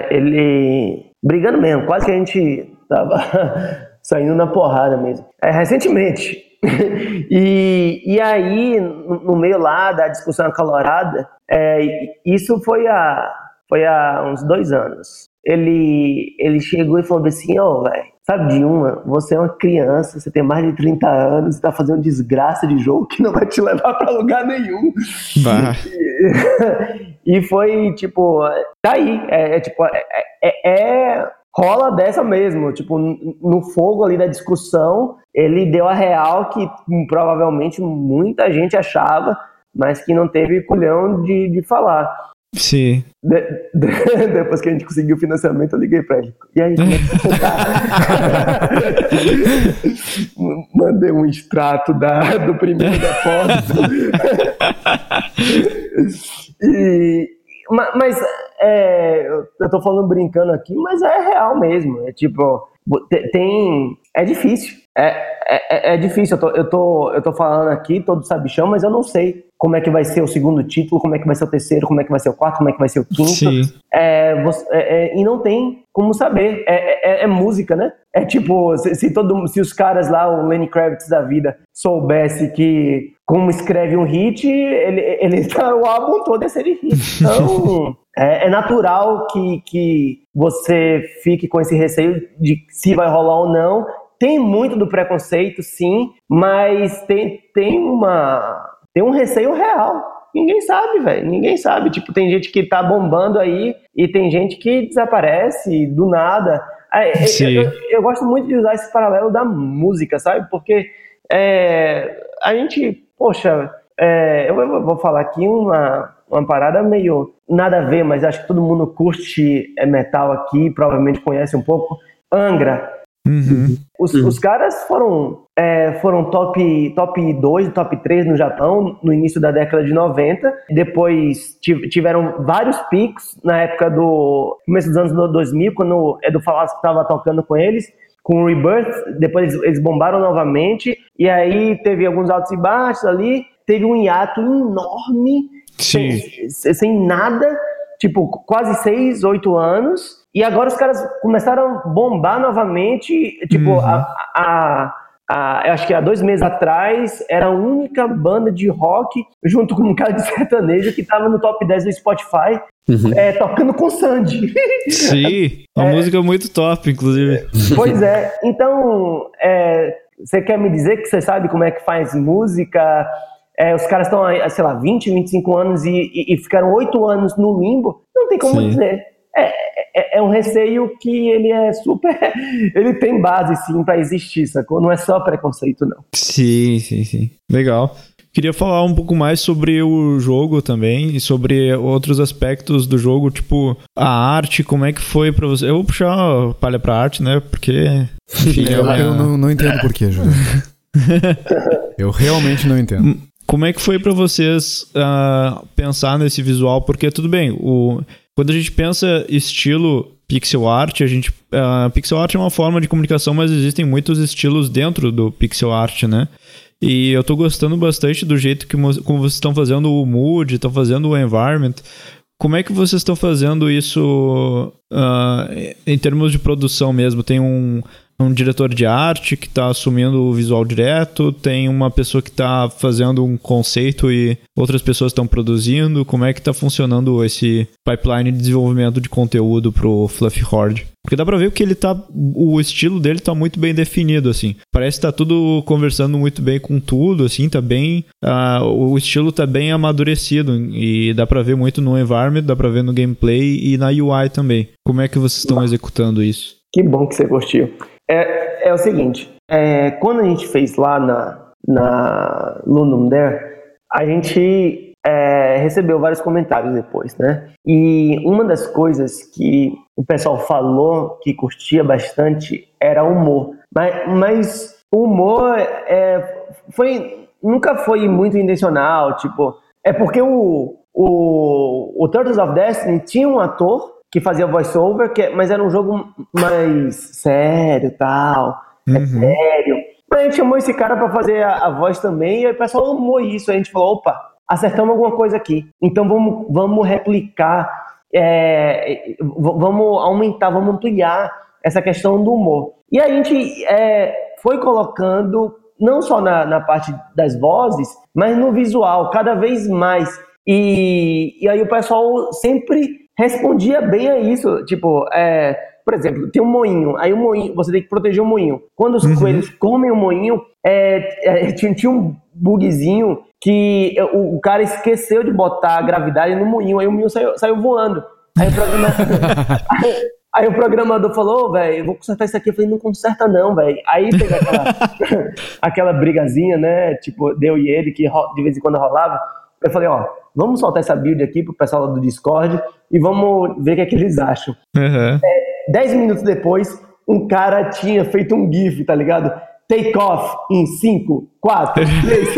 Ele brigando mesmo, quase que a gente tava saindo na porrada mesmo. É, recentemente. e, e aí, no meio lá da discussão acalorada, é, isso foi há, foi há uns dois anos. Ele, ele chegou e falou assim: Ó, oh, velho, sabe de uma? Você é uma criança, você tem mais de 30 anos, você tá fazendo desgraça de jogo que não vai te levar para lugar nenhum. E, e, foi tipo, tá aí. É, é tipo, é, é, é, rola dessa mesmo. Tipo, no fogo ali da discussão, ele deu a real que provavelmente muita gente achava, mas que não teve culhão de, de falar. Sim. De, de, depois que a gente conseguiu o financiamento, eu liguei pra ele. E aí, como é que você tá? Mandei um extrato da, do primeiro depósito. e, mas é, eu tô falando brincando aqui, mas é real mesmo. É tipo, tem. É difícil. É, é, é, é difícil. Eu tô, eu, tô, eu tô falando aqui, todo sabichão, mas eu não sei como é que vai ser o segundo título, como é que vai ser o terceiro, como é que vai ser o quarto, como é que vai ser o quinto. Sim. É, você, é, é, e não tem como saber. É, é, é música, né? É tipo, se, se, todo, se os caras lá, o Lenny Kravitz da vida, soubesse que como escreve um hit, ele, ele tá, o álbum todo é ser hit. Então, é, é, natural que, que você fique com esse receio de se vai rolar ou não. Tem muito do preconceito, sim, mas tem, tem, uma, tem um receio real. Ninguém sabe, velho. Ninguém sabe. Tipo, tem gente que tá bombando aí e tem gente que desaparece do nada. Eu, eu, eu, gosto muito de usar esse paralelo da música, sabe? Porque é, a gente, poxa, é, eu vou falar aqui uma, uma parada meio, nada a ver, mas acho que todo mundo curte é, metal aqui, provavelmente conhece um pouco. Angra. Uhum. Os, uhum. os, caras foram, é, foram top, top 2, top 3 no Japão no início da década de 90. Depois tiveram vários picos na época do começo dos anos 2000, quando o Edu Falasco estava tocando com eles com o Rebirth, depois eles bombaram novamente, e aí teve alguns altos e baixos ali, teve um hiato enorme, sem, sem, nada, tipo, quase seis, oito anos, e agora os caras começaram a bombar novamente, tipo, uhum. a, a ah, eu acho que há dois meses atrás, era a única banda de rock, junto com um cara de sertanejo, que estava no top 10 do Spotify, uhum. é, tocando com Sandy. Sim, uma é, música muito top, inclusive. Pois é, então, é, você quer me dizer que você sabe como é que faz música? É, os caras estão, sei lá, 20, 25 anos e, e, e ficaram 8 anos no limbo? Não tem como Sim. dizer. É, é, é, um receio que ele é super. Ele tem base, sim, para existir, sacou? Não é só preconceito, não. Sim, sim, sim. Legal. Queria falar um pouco mais sobre o jogo também e sobre outros aspectos do jogo, tipo a arte, como é que foi para você? Eu vou puxar a palha pra arte, né? Porque. Enfim, eu, é eu não, não entendo por quê, Júlio. eu realmente não entendo. Como é que foi para vocês uh, pensar nesse visual? Porque tudo bem, o, quando a gente pensa estilo pixel art, a gente uh, pixel art é uma forma de comunicação, mas existem muitos estilos dentro do pixel art, né? E eu tô gostando bastante do jeito que como vocês estão fazendo o mood, estão fazendo o environment. Como é que vocês estão fazendo isso uh, em termos de produção mesmo? Tem um, um diretor de arte que está assumindo o visual direto, tem uma pessoa que está fazendo um conceito e outras pessoas estão produzindo. Como é que está funcionando esse pipeline de desenvolvimento de conteúdo pro Fluffy Horde? Porque dá pra ver que ele tá. O estilo dele tá muito bem definido, assim. Parece que tá tudo conversando muito bem com tudo, assim, tá bem. Uh, o estilo tá bem amadurecido. E dá pra ver muito no environment, dá pra ver no gameplay e na UI também. Como é que vocês estão executando isso? Que bom que você curtiu. É, é o seguinte, é, quando a gente fez lá na, na Lunum There, a gente é, recebeu vários comentários depois, né? E uma das coisas que o pessoal falou que curtia bastante era o humor. Mas, mas o humor é, foi, nunca foi muito intencional, tipo... É porque o, o, o Turtles of Destiny tinha um ator que fazia voiceover, que, é, mas era um jogo mais sério tal. É uhum. É sério. Mas a gente chamou esse cara para fazer a, a, voz também, e o pessoal amou isso. A gente falou: opa, acertamos alguma coisa aqui. Então vamos, vamos replicar, é, vamos aumentar, vamos ampliar essa questão do humor. E a gente é, foi colocando, não só na, na parte das vozes, mas no visual, cada vez mais. E, e aí o pessoal sempre respondia bem a isso. Tipo, é, por exemplo, tem um moinho, aí o moinho, você tem que proteger o moinho. Quando os uhum. coelhos comem o moinho, é, é, tinha, tinha, um bugzinho que o, o, cara esqueceu de botar a gravidade no moinho, aí o moinho saiu, saiu voando. Aí o, aí, aí o programador falou, velho, vou consertar isso aqui. Eu falei, não conserta não, velho. Aí teve aquela, aquela brigazinha, né? Tipo, deu e ele, que de vez em quando rolava. Eu falei, ó, vamos soltar essa build aqui pro pessoal do Discord e vamos ver o que, é que eles acham. Uhum. É, dez minutos depois, um cara tinha feito um GIF, tá ligado? Take off em 5, 4, 3.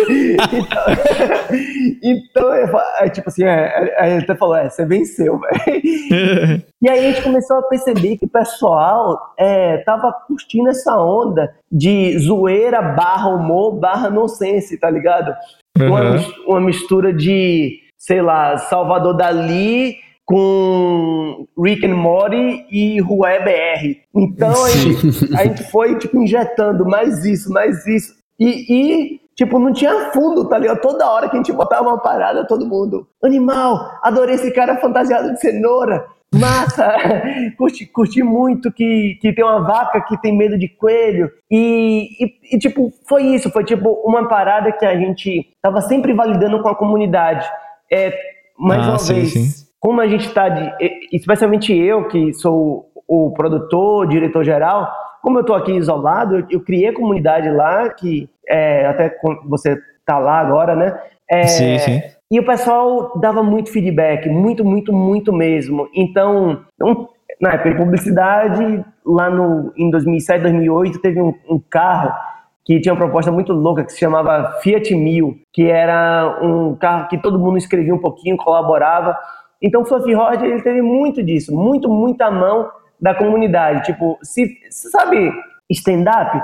Então, é, tipo assim, é, é, ele até falou: é, você venceu, velho. e aí a gente começou a perceber que o pessoal é, tava curtindo essa onda de zoeira barra humor barra nonsense, tá ligado? Uhum. Uma, uma mistura de, sei lá, Salvador Dali com Rick and Morty e Rua BR. Então a gente, a gente, foi tipo injetando mais isso, mais isso. E, e, tipo, não tinha fundo, tá ligado? Toda hora que a gente botava uma parada, todo mundo. Animal, adorei esse cara fantasiado de cenoura. Massa! curti, curti muito que, que tem uma vaca que tem medo de coelho. E, e, e, tipo, foi isso. Foi tipo uma parada que a gente tava sempre validando com a comunidade. É, mais ah, uma sim, vez, sim. como a gente está, especialmente eu, que sou o produtor, diretor geral, como eu estou aqui isolado, eu, eu, criei a comunidade lá, que é, até você tá lá agora, né? É, sim, sim. E o pessoal dava muito feedback, muito, muito, muito mesmo. Então, um, na época de publicidade, lá no, em 2007, 2008, teve um, um carro que tinha uma proposta muito louca que se chamava Fiat Mil, que era um carro que todo mundo escrevia um pouquinho, colaborava. Então, o Fluffy Rod, ele teve muito disso, muito, muita mão da comunidade. Tipo, se, sabe stand-up?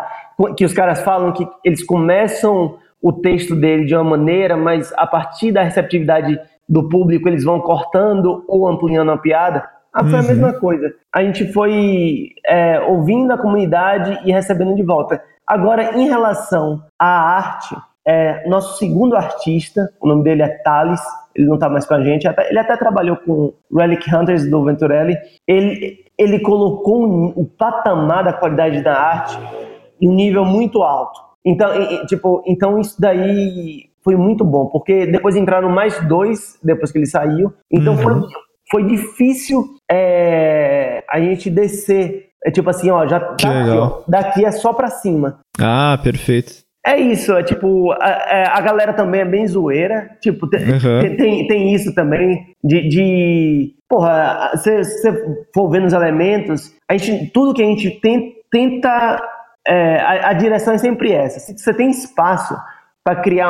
Que os caras falam que eles começam o texto dele de uma maneira, mas a partir da receptividade do público eles vão cortando ou ampliando a piada. Ah, foi uhum. a mesma coisa. A gente foi é, ouvindo a comunidade e recebendo de volta. Agora, em relação à arte, é, nosso segundo artista, o nome dele é Thales, ele não está mais com a gente, até, ele até trabalhou com Relic Hunters do Venturelli. Ele, ele colocou um, o patamar da qualidade da arte em um nível muito alto. Então, e, tipo, então isso daí foi muito bom, porque depois entraram mais dois depois que ele saiu. Então uhum. foi, foi difícil é, a gente descer é tipo assim, ó, já tá aqui, ó, daqui é só pra cima. Ah, perfeito. É isso, é tipo, a, é, a galera também é bem zoeira, tipo, tem, uhum. tem, tem, isso também de, de porra, se você for ver nos elementos, a gente, tudo que a gente tem, tenta, é, a, a, direção é sempre essa, se você tem espaço para criar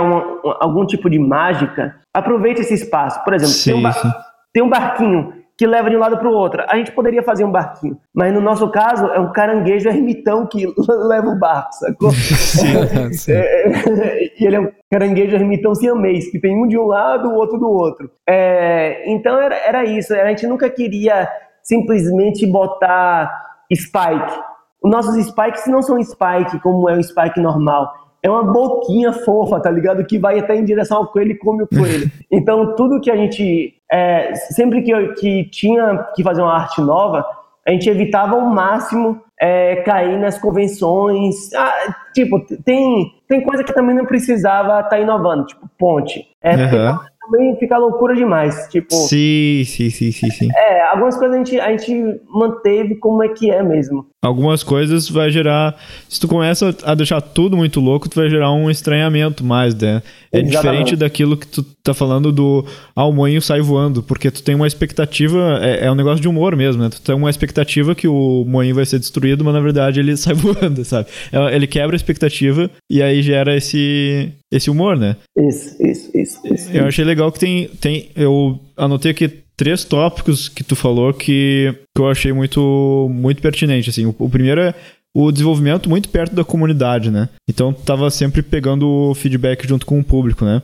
algum tipo de mágica, aproveite esse espaço, por exemplo, sim, tem, um bar, tem um barquinho que leva de um lado para o outro. A gente poderia fazer um barquinho, mas no nosso caso é um caranguejo ermitão que leva o barco, sacou? Sim. É, é, e ele é um caranguejo ermitão siamês, que tem um de um lado, o outro do outro. É, então era, era isso, a gente nunca queria simplesmente botar spike. Os nossos spikes não são spike como é um spike normal é uma boquinha fofa, tá ligado? Que vai até em direção ao coelho e come o coelho. Então, tudo que a gente. É, sempre que, eu, que tinha que fazer uma arte nova, a gente evitava ao máximo é, cair nas convenções. Ah, tipo, tem, tem coisa que também não precisava estar tá inovando, tipo ponte. É, uhum também fica loucura demais. Tipo. Sim, sim, sim, sim, sim. É, algumas coisas a gente, a gente manteve como é que é mesmo. Algumas coisas vai gerar. Se tu começa a deixar tudo muito louco, tu vai gerar um estranhamento mais, né? É Exatamente. diferente daquilo que tu tá falando do ah, o moinho sai voando, porque tu tem uma expectativa, é, é, um negócio de humor mesmo, né? Tu tem uma expectativa que o moinho vai ser destruído, mas na verdade ele sai voando, sabe? É, ele quebra a expectativa e aí gera esse, esse humor, né? Isso, isso, isso. isso eu achei legal que tem, tem. Eu anotei aqui três tópicos que tu falou que, que eu achei muito, muito pertinente. Assim. O, o primeiro é o desenvolvimento muito perto da comunidade, né? Então tava sempre pegando o feedback junto com o público, né?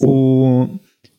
O,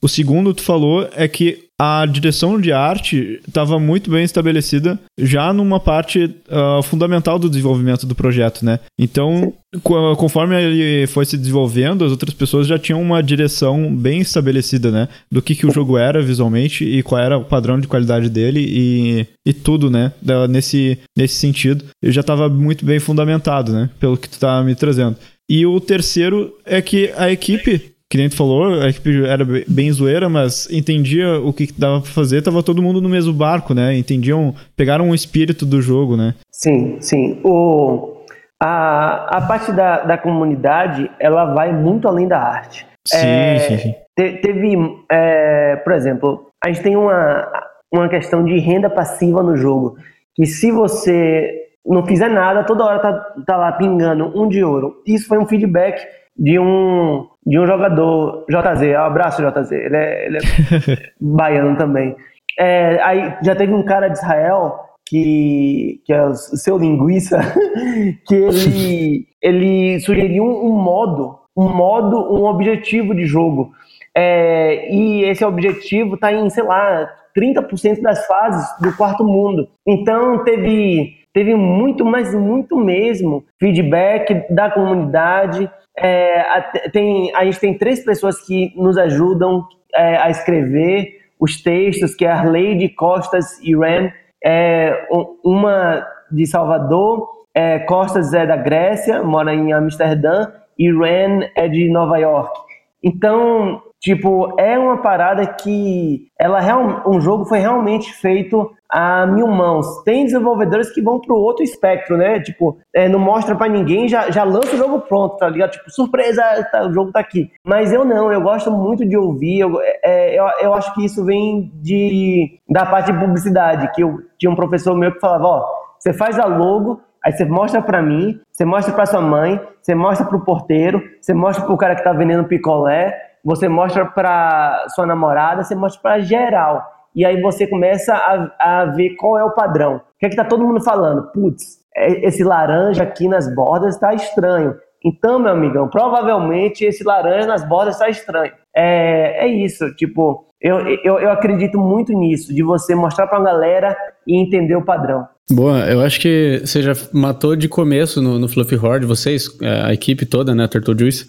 o segundo tu falou é que a direção de arte estava muito bem estabelecida já numa parte uh, fundamental do desenvolvimento do projeto, né? Então, conforme ele foi se desenvolvendo, as outras pessoas já tinham uma direção bem estabelecida, né? Do que, que o jogo era visualmente e qual era o padrão de qualidade dele e, e tudo, né? Nesse, nesse sentido, ele já estava muito bem fundamentado, né? Pelo que tu tá me trazendo. E o terceiro é que a equipe que nem tu falou, a equipe era bem zoeira, mas entendia o que dava pra fazer, tava todo mundo no mesmo barco, né? Entendiam, pegaram o espírito do jogo, né? Sim, sim. O, a, a parte da, da comunidade, ela vai muito além da arte. Sim, é, sim, sim. Te, teve, é, por exemplo, a gente tem uma, uma questão de renda passiva no jogo, que se você não fizer nada, toda hora tá, tá lá pingando um de ouro. Isso foi um feedback de um, de um jogador, JZ, um abraço JZ, ele é, ele é baiano também. É, aí já teve um cara de Israel que, que é o seu linguiça, que ele, ele sugeriu um, um modo, um modo, um objetivo de jogo. É, e esse objetivo está em, sei lá, 30% das fases do quarto mundo. Então teve, teve muito, mas muito mesmo feedback da comunidade. É, a, tem, a gente tem três pessoas que nos ajudam é, a escrever os textos, que é a Lady Costas e Ren, é, uma de Salvador, é, Costas é da Grécia, mora em Amsterdã, e Ren é de Nova York. Então, tipo, é uma parada que ela um jogo foi realmente feito a mil mãos. Tem desenvolvedores que vão pro outro espectro, né? Tipo, é, não mostra para ninguém, já, já lança o jogo pronto, tá ligado? Tipo, surpresa, tá, o jogo tá aqui. Mas eu não, eu gosto muito de ouvir, eu, é, eu, eu acho que isso vem de, da parte de publicidade, que eu tinha um professor meu que falava, ó, você faz a logo, Aí você mostra para mim, você mostra para sua mãe, você mostra para o porteiro, você mostra para o cara que tá vendendo picolé, você mostra para sua namorada, você mostra para geral e aí você começa a, a ver qual é o padrão. O que é que tá todo mundo falando? Putz, é, esse laranja aqui nas bordas está estranho. Então, meu amigão, provavelmente esse laranja nas bordas está estranho. É, é isso, tipo, eu, eu, eu acredito muito nisso, de você mostrar para a galera e entender o padrão. Boa, eu acho que você já matou de começo no, no Fluffy Horde, vocês, é, a equipe toda, né, Turtle Juice,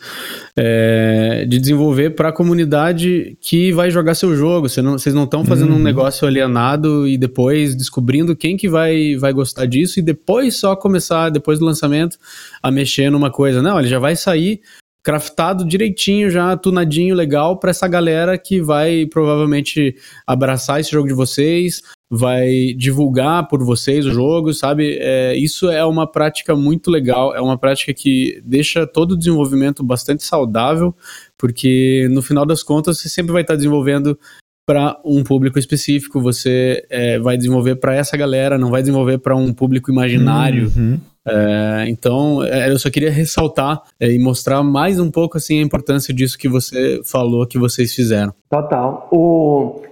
é, de desenvolver para a comunidade que vai jogar seu jogo. Você não, vocês não estão fazendo uhum. um negócio alienado e depois descobrindo quem que vai, vai gostar disso e depois só começar, depois do lançamento, a mexer numa coisa. Não, ele já vai sair craftado direitinho, já tunadinho, legal, para essa galera que vai provavelmente abraçar esse jogo de vocês, vai divulgar por vocês o jogo, sabe? É, isso é uma prática muito legal, é uma prática que deixa todo o desenvolvimento bastante saudável, porque no final das contas você sempre vai estar desenvolvendo para um público específico, você é, vai desenvolver para essa galera, não vai desenvolver para um público imaginário. Uhum. É, então, é, eu só queria ressaltar é, e mostrar mais um pouco assim a importância disso que você falou que vocês fizeram. Total. O,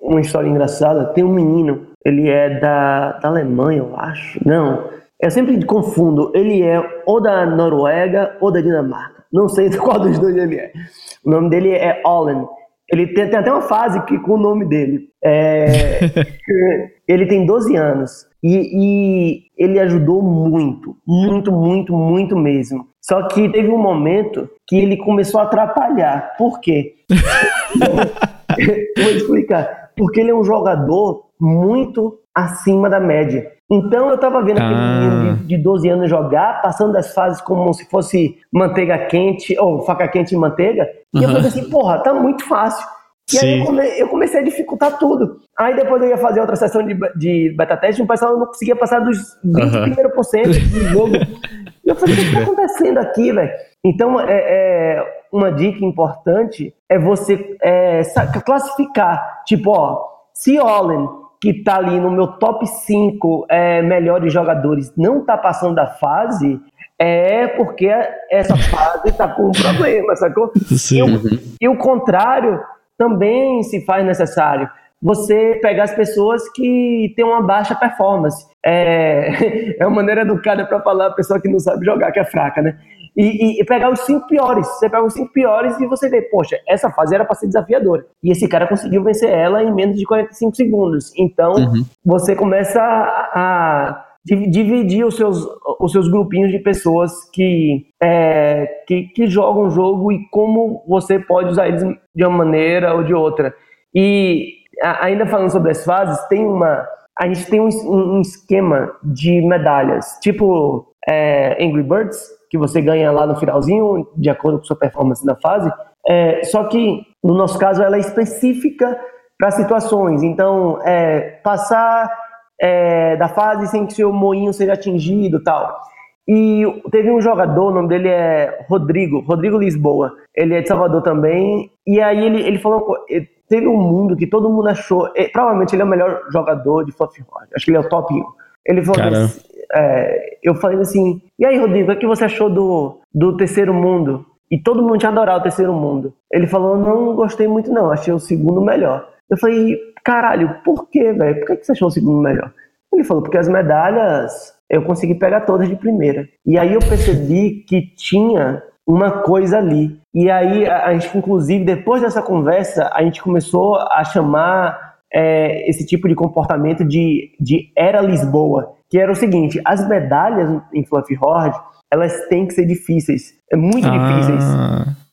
uma história engraçada, tem um menino, ele é da, da Alemanha, eu acho. Não, eu sempre confundo, ele é ou da Noruega ou da Dinamarca. Não sei qual dos dois ele é. O nome dele é Ollen. Ele tem, tem, até uma fase que, com o nome dele. É, ele tem 12 anos. E, e, ele ajudou muito, muito, muito, muito mesmo. Só que teve um momento que ele começou a atrapalhar. Por quê? Vou explicar. Porque ele é um jogador muito acima da média. Então eu tava vendo aquele ah. menino de, de 12 anos jogar, passando das fases como se fosse manteiga quente, ou faca quente e manteiga. E uhum. eu falei assim, porra, tá muito fácil. E Sim. aí eu, come, eu, comecei a dificultar tudo. Aí depois eu ia fazer outra sessão de, de beta teste e o pessoal não conseguia passar dos 20 uhum. primeiros por cento do jogo. E eu falei, o que está acontecendo aqui, velho? Então, é, é, uma dica importante é você é, classificar. Tipo, ó, se Ollen, que tá ali no meu top 5 é, melhores jogadores, não tá passando da fase, é porque essa fase tá com um problema, sacou? Sim. E, o, e o contrário também se faz necessário. Você pegar as pessoas que têm uma baixa performance. É, é uma maneira educada para falar a pessoa que não sabe jogar, que é fraca, né? E, e, e, pegar os cinco piores. Você pega os cinco piores e você vê, poxa, essa fase era para ser desafiadora. E esse cara conseguiu vencer ela em menos de 45 segundos. Então, uhum. você começa a, a dividir os seus, os seus grupinhos de pessoas que, é, que, que jogam o jogo e como você pode usar eles de uma maneira ou de outra. E ainda falando sobre as fases, tem uma. A gente tem um, um esquema de medalhas, tipo é, Angry Birds, que você ganha lá no finalzinho, de acordo com sua performance na fase. É, só que, no nosso caso, ela é específica para situações. Então, é, passar é, da fase sem que seu moinho seja atingido tal. E teve um jogador, o nome dele é Rodrigo, Rodrigo Lisboa. Ele é de Salvador também. E aí ele, ele falou, teve um mundo que todo mundo achou, provavelmente ele é o melhor jogador de Fluffy Horde. Acho que ele é o top 1. Ele falou assim, é, eu falei assim, e aí Rodrigo, o que você achou do, do Terceiro Mundo? E todo mundo tinha adorado o Terceiro Mundo. Ele falou, não gostei muito não, achei o segundo melhor. Eu falei, caralho, por quê, velho? Por que você achou o segundo melhor? Ele falou, porque as medalhas eu consegui pegar todas de primeira. E aí eu percebi que tinha uma coisa ali. E aí a, a gente, inclusive, depois dessa conversa, a gente começou a chamar é, esse tipo de comportamento de, de Era Lisboa, que era o seguinte, as medalhas em Fluffy Horde, elas têm que ser difíceis, é muito ah. difíceis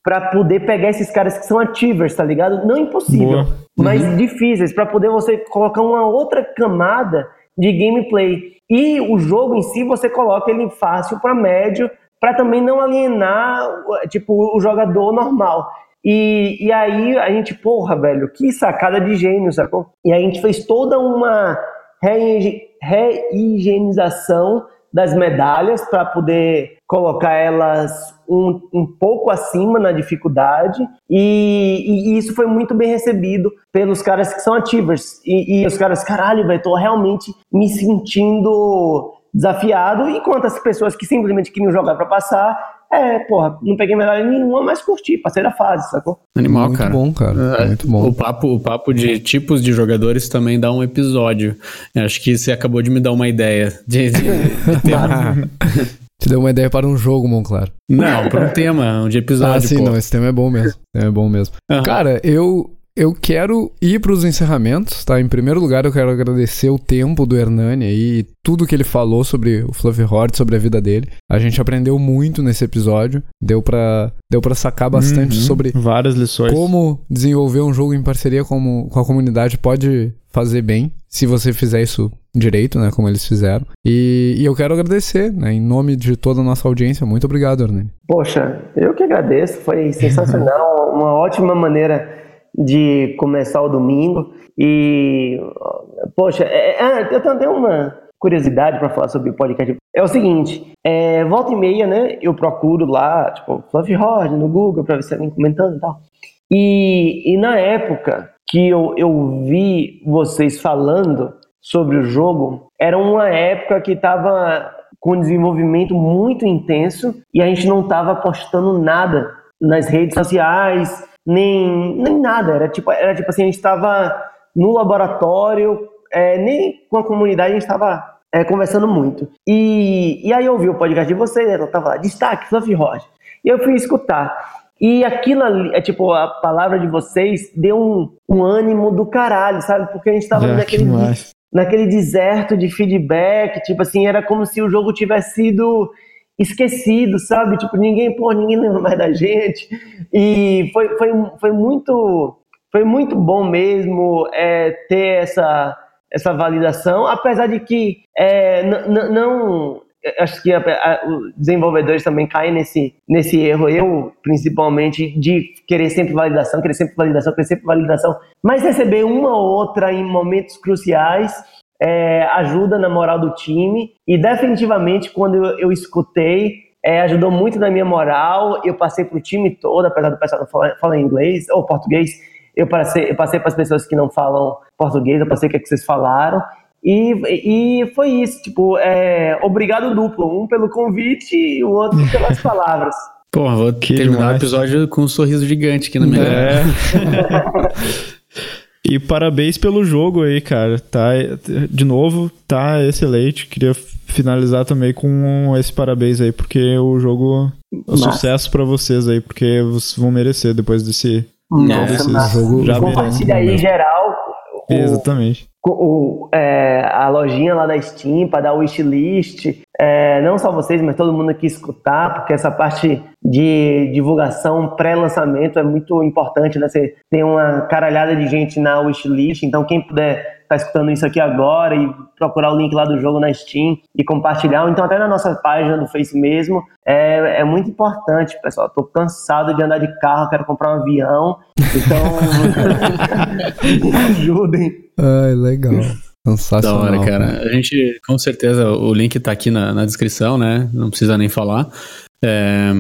para poder pegar esses caras que são achievers, tá ligado? Não impossível, Boa. mas uhum. difíceis para poder você colocar uma outra camada de gameplay. E o jogo em si você coloca ele fácil para médio, para também não alienar tipo o jogador normal. E, e aí a gente, porra, velho, que sacada de gênio, sacou? E a gente fez toda uma reigienização das medalhas para poder colocar elas um, um pouco acima na dificuldade e, e, isso foi muito bem recebido pelos caras que são ativers e, e os caras, caralho, velho, tô realmente me sentindo desafiado, enquanto as pessoas que simplesmente queriam jogar para passar é, porra, não peguei medalha nenhuma, mas curti, passei da fase, sacou? Animal, muito cara. Muito bom, cara. É, muito bom. O papo, o papo de tipos de jogadores também dá um episódio. Acho que você acabou de me dar uma ideia. De, de, de Te deu uma ideia para um jogo, Monclar. Não, para um tema, um de episódio. Ah, sim, pô. não, esse tema é bom mesmo. É bom mesmo. Uhum. Cara, eu eu quero ir para os encerramentos, tá? Em primeiro lugar, eu quero agradecer o tempo do Hernani aí, tudo que ele falou sobre o Fluffy Horde, sobre a vida dele. A gente aprendeu muito nesse episódio, deu para deu para sacar bastante uhum, sobre várias lições. Como desenvolver um jogo em parceria com, com a comunidade pode fazer bem, se você fizer isso direito, né, como eles fizeram. E, e eu quero agradecer, né, em nome de toda a nossa audiência. Muito obrigado, Hernani. Poxa, eu que agradeço, foi sensacional, uma ótima maneira de começar o domingo. E, poxa, é, é, eu até uma curiosidade para falar sobre o podcast. É o seguinte, é, volta e meia, né? Eu procuro lá, tipo, Fluffy Horde no Google para ver se alguém comentando e tal. E, e na época que eu, eu vi vocês falando sobre o jogo, era uma época que estava com desenvolvimento muito intenso e a gente não estava postando nada nas redes sociais, nem, nem nada. Era tipo, era tipo assim, a gente estava no laboratório, é, nem com a comunidade a gente estava é, conversando muito. E, e aí eu ouvi o podcast de vocês, ela tava lá, destaque, Fluffy Roger. E eu fui escutar. E aquilo ali, é tipo, a palavra de vocês deu um, um ânimo do caralho, sabe? Porque a gente tava é, naquele, naquele deserto de feedback, tipo assim, era como se o jogo tivesse sido esquecido, sabe? Tipo, ninguém, pô, ninguém lembra mais da gente. E foi, foi, foi muito foi muito bom mesmo é, ter essa, essa validação, apesar de que é, não acho que a, a, os desenvolvedores também caem nesse, nesse erro, eu principalmente, de querer sempre validação, querer sempre validação, querer sempre validação, mas receber uma ou outra em momentos cruciais é, ajuda na moral do time e definitivamente quando eu, eu escutei é, ajudou muito na minha moral. Eu passei para o time todo, apesar do pessoal não falar, falar inglês ou português. Eu passei, eu passei para as pessoas que não falam português, eu passei o que, é que vocês falaram. E, e foi isso, tipo, é, obrigado duplo, um pelo convite e o outro pelas palavras. Pô, vou que terminar demais. o episódio com um sorriso gigante aqui na minha é. E parabéns pelo jogo aí, cara. Tá, de novo, tá excelente. Queria finalizar também com esse parabéns aí, porque o jogo. Um sucesso para vocês aí, porque vocês vão merecer depois desse. Nossa, desse jogo. Já Compartilha aí geral. O, Exatamente. O, é, a lojinha lá da Steam para dar wishlist. É, não só vocês, mas todo mundo aqui escutar, porque essa parte de divulgação pré-lançamento é muito importante, né? Você tem uma caralhada de gente na wishlist, então quem puder estar tá escutando isso aqui agora e procurar o link lá do jogo na Steam e compartilhar, ou então até na nossa página do Face mesmo, é, é muito importante, pessoal. Tô cansado de andar de carro, quero comprar um avião, então me ajudem. Ai, legal. Sensacional. Da hora, cara. A gente, com certeza, o link tá aqui na, na descrição, né? Não precisa nem falar. É,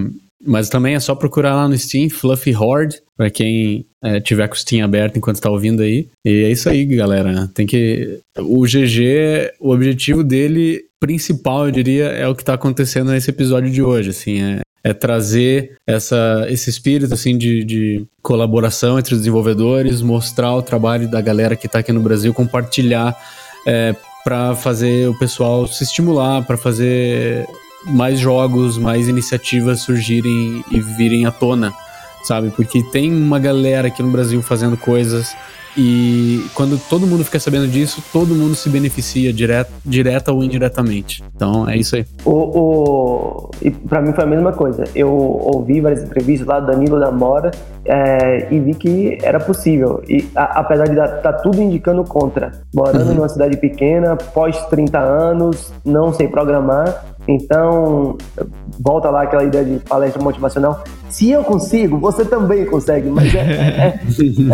mas também é só procurar lá no Steam, Fluffy Horde, para quem é, tiver o Steam aberto enquanto tá ouvindo aí. E é isso aí, galera. Tem que. O GG, o objetivo dele principal, eu diria, é o que tá acontecendo nesse episódio de hoje. Assim, é, é trazer essa, esse espírito assim de, de, colaboração entre os desenvolvedores, mostrar o trabalho da galera que está aqui no Brasil, compartilhar é, para fazer o pessoal se estimular, para fazer mais jogos, mais iniciativas surgirem e virem à tona, sabe? Porque tem uma galera aqui no Brasil fazendo coisas e quando todo mundo fica sabendo disso, todo mundo se beneficia direto, direta ou indiretamente. Então é isso aí. O, o... E pra mim foi a mesma coisa. Eu ouvi várias entrevistas lá do Danilo da Mora é, e vi que era possível. E a, apesar de estar tá tudo indicando contra, morando uhum. numa cidade pequena, pós 30 anos, não sei programar, Então, volta lá aquela ideia de palestra motivacional. Se eu consigo, você também consegue. Mas é, é,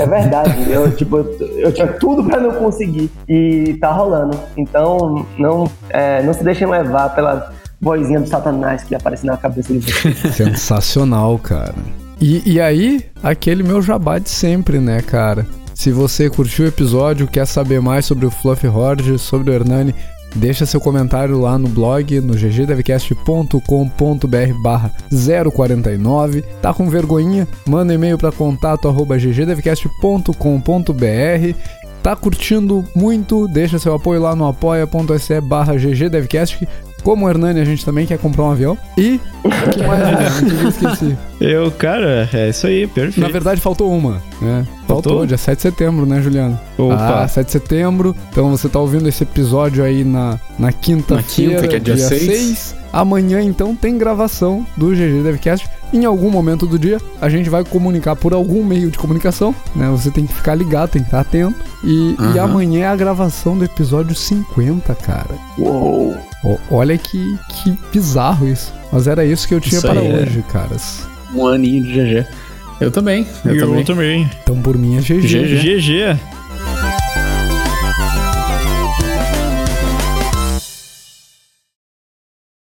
é, verdade. Eu, tipo, eu tinha tudo para não conseguir e tá rolando. Então, não, é, não se deixem levar pela vozinha do satanás que aparece na cabeça de você. Sensacional, cara. E, e aí, aquele meu jabá de sempre, né, cara? Se você curtiu o episódio, quer saber mais sobre o Fluffy Horde, sobre o Hernani, deixa seu comentário lá no blog, no ggdevcast.com.br barra 049. Tá com vergonhinha? Manda e-mail para contato arroba ggdevcast.com.br Tá curtindo muito? Deixa seu apoio lá no apoia.se barra ggdevcast como o Hernani, a gente também quer comprar um avião. E. O que mais, né? Eu esqueci. Eu, cara, é isso aí, perfeito. Na verdade, faltou uma, né? Faltou, faltou dia 7 de setembro, né, Juliano? Opa. Ah, 7 de setembro. Então você tá ouvindo esse episódio aí na, na quinta-feira, quinta, que é dia, dia 6. 6. Amanhã, então, tem gravação do GG Devcast. Em algum momento do dia, a gente vai comunicar por algum meio de comunicação, né? Você tem que ficar ligado, tem que estar atento. E, uhum. e amanhã é a gravação do episódio 50, cara. Uou! Olha que, que bizarro isso. Mas era isso que eu tinha isso para é hoje, é. caras. Um aninho de GG. Eu também. Eu, eu também. também. Então por mim é GG. GG. GG.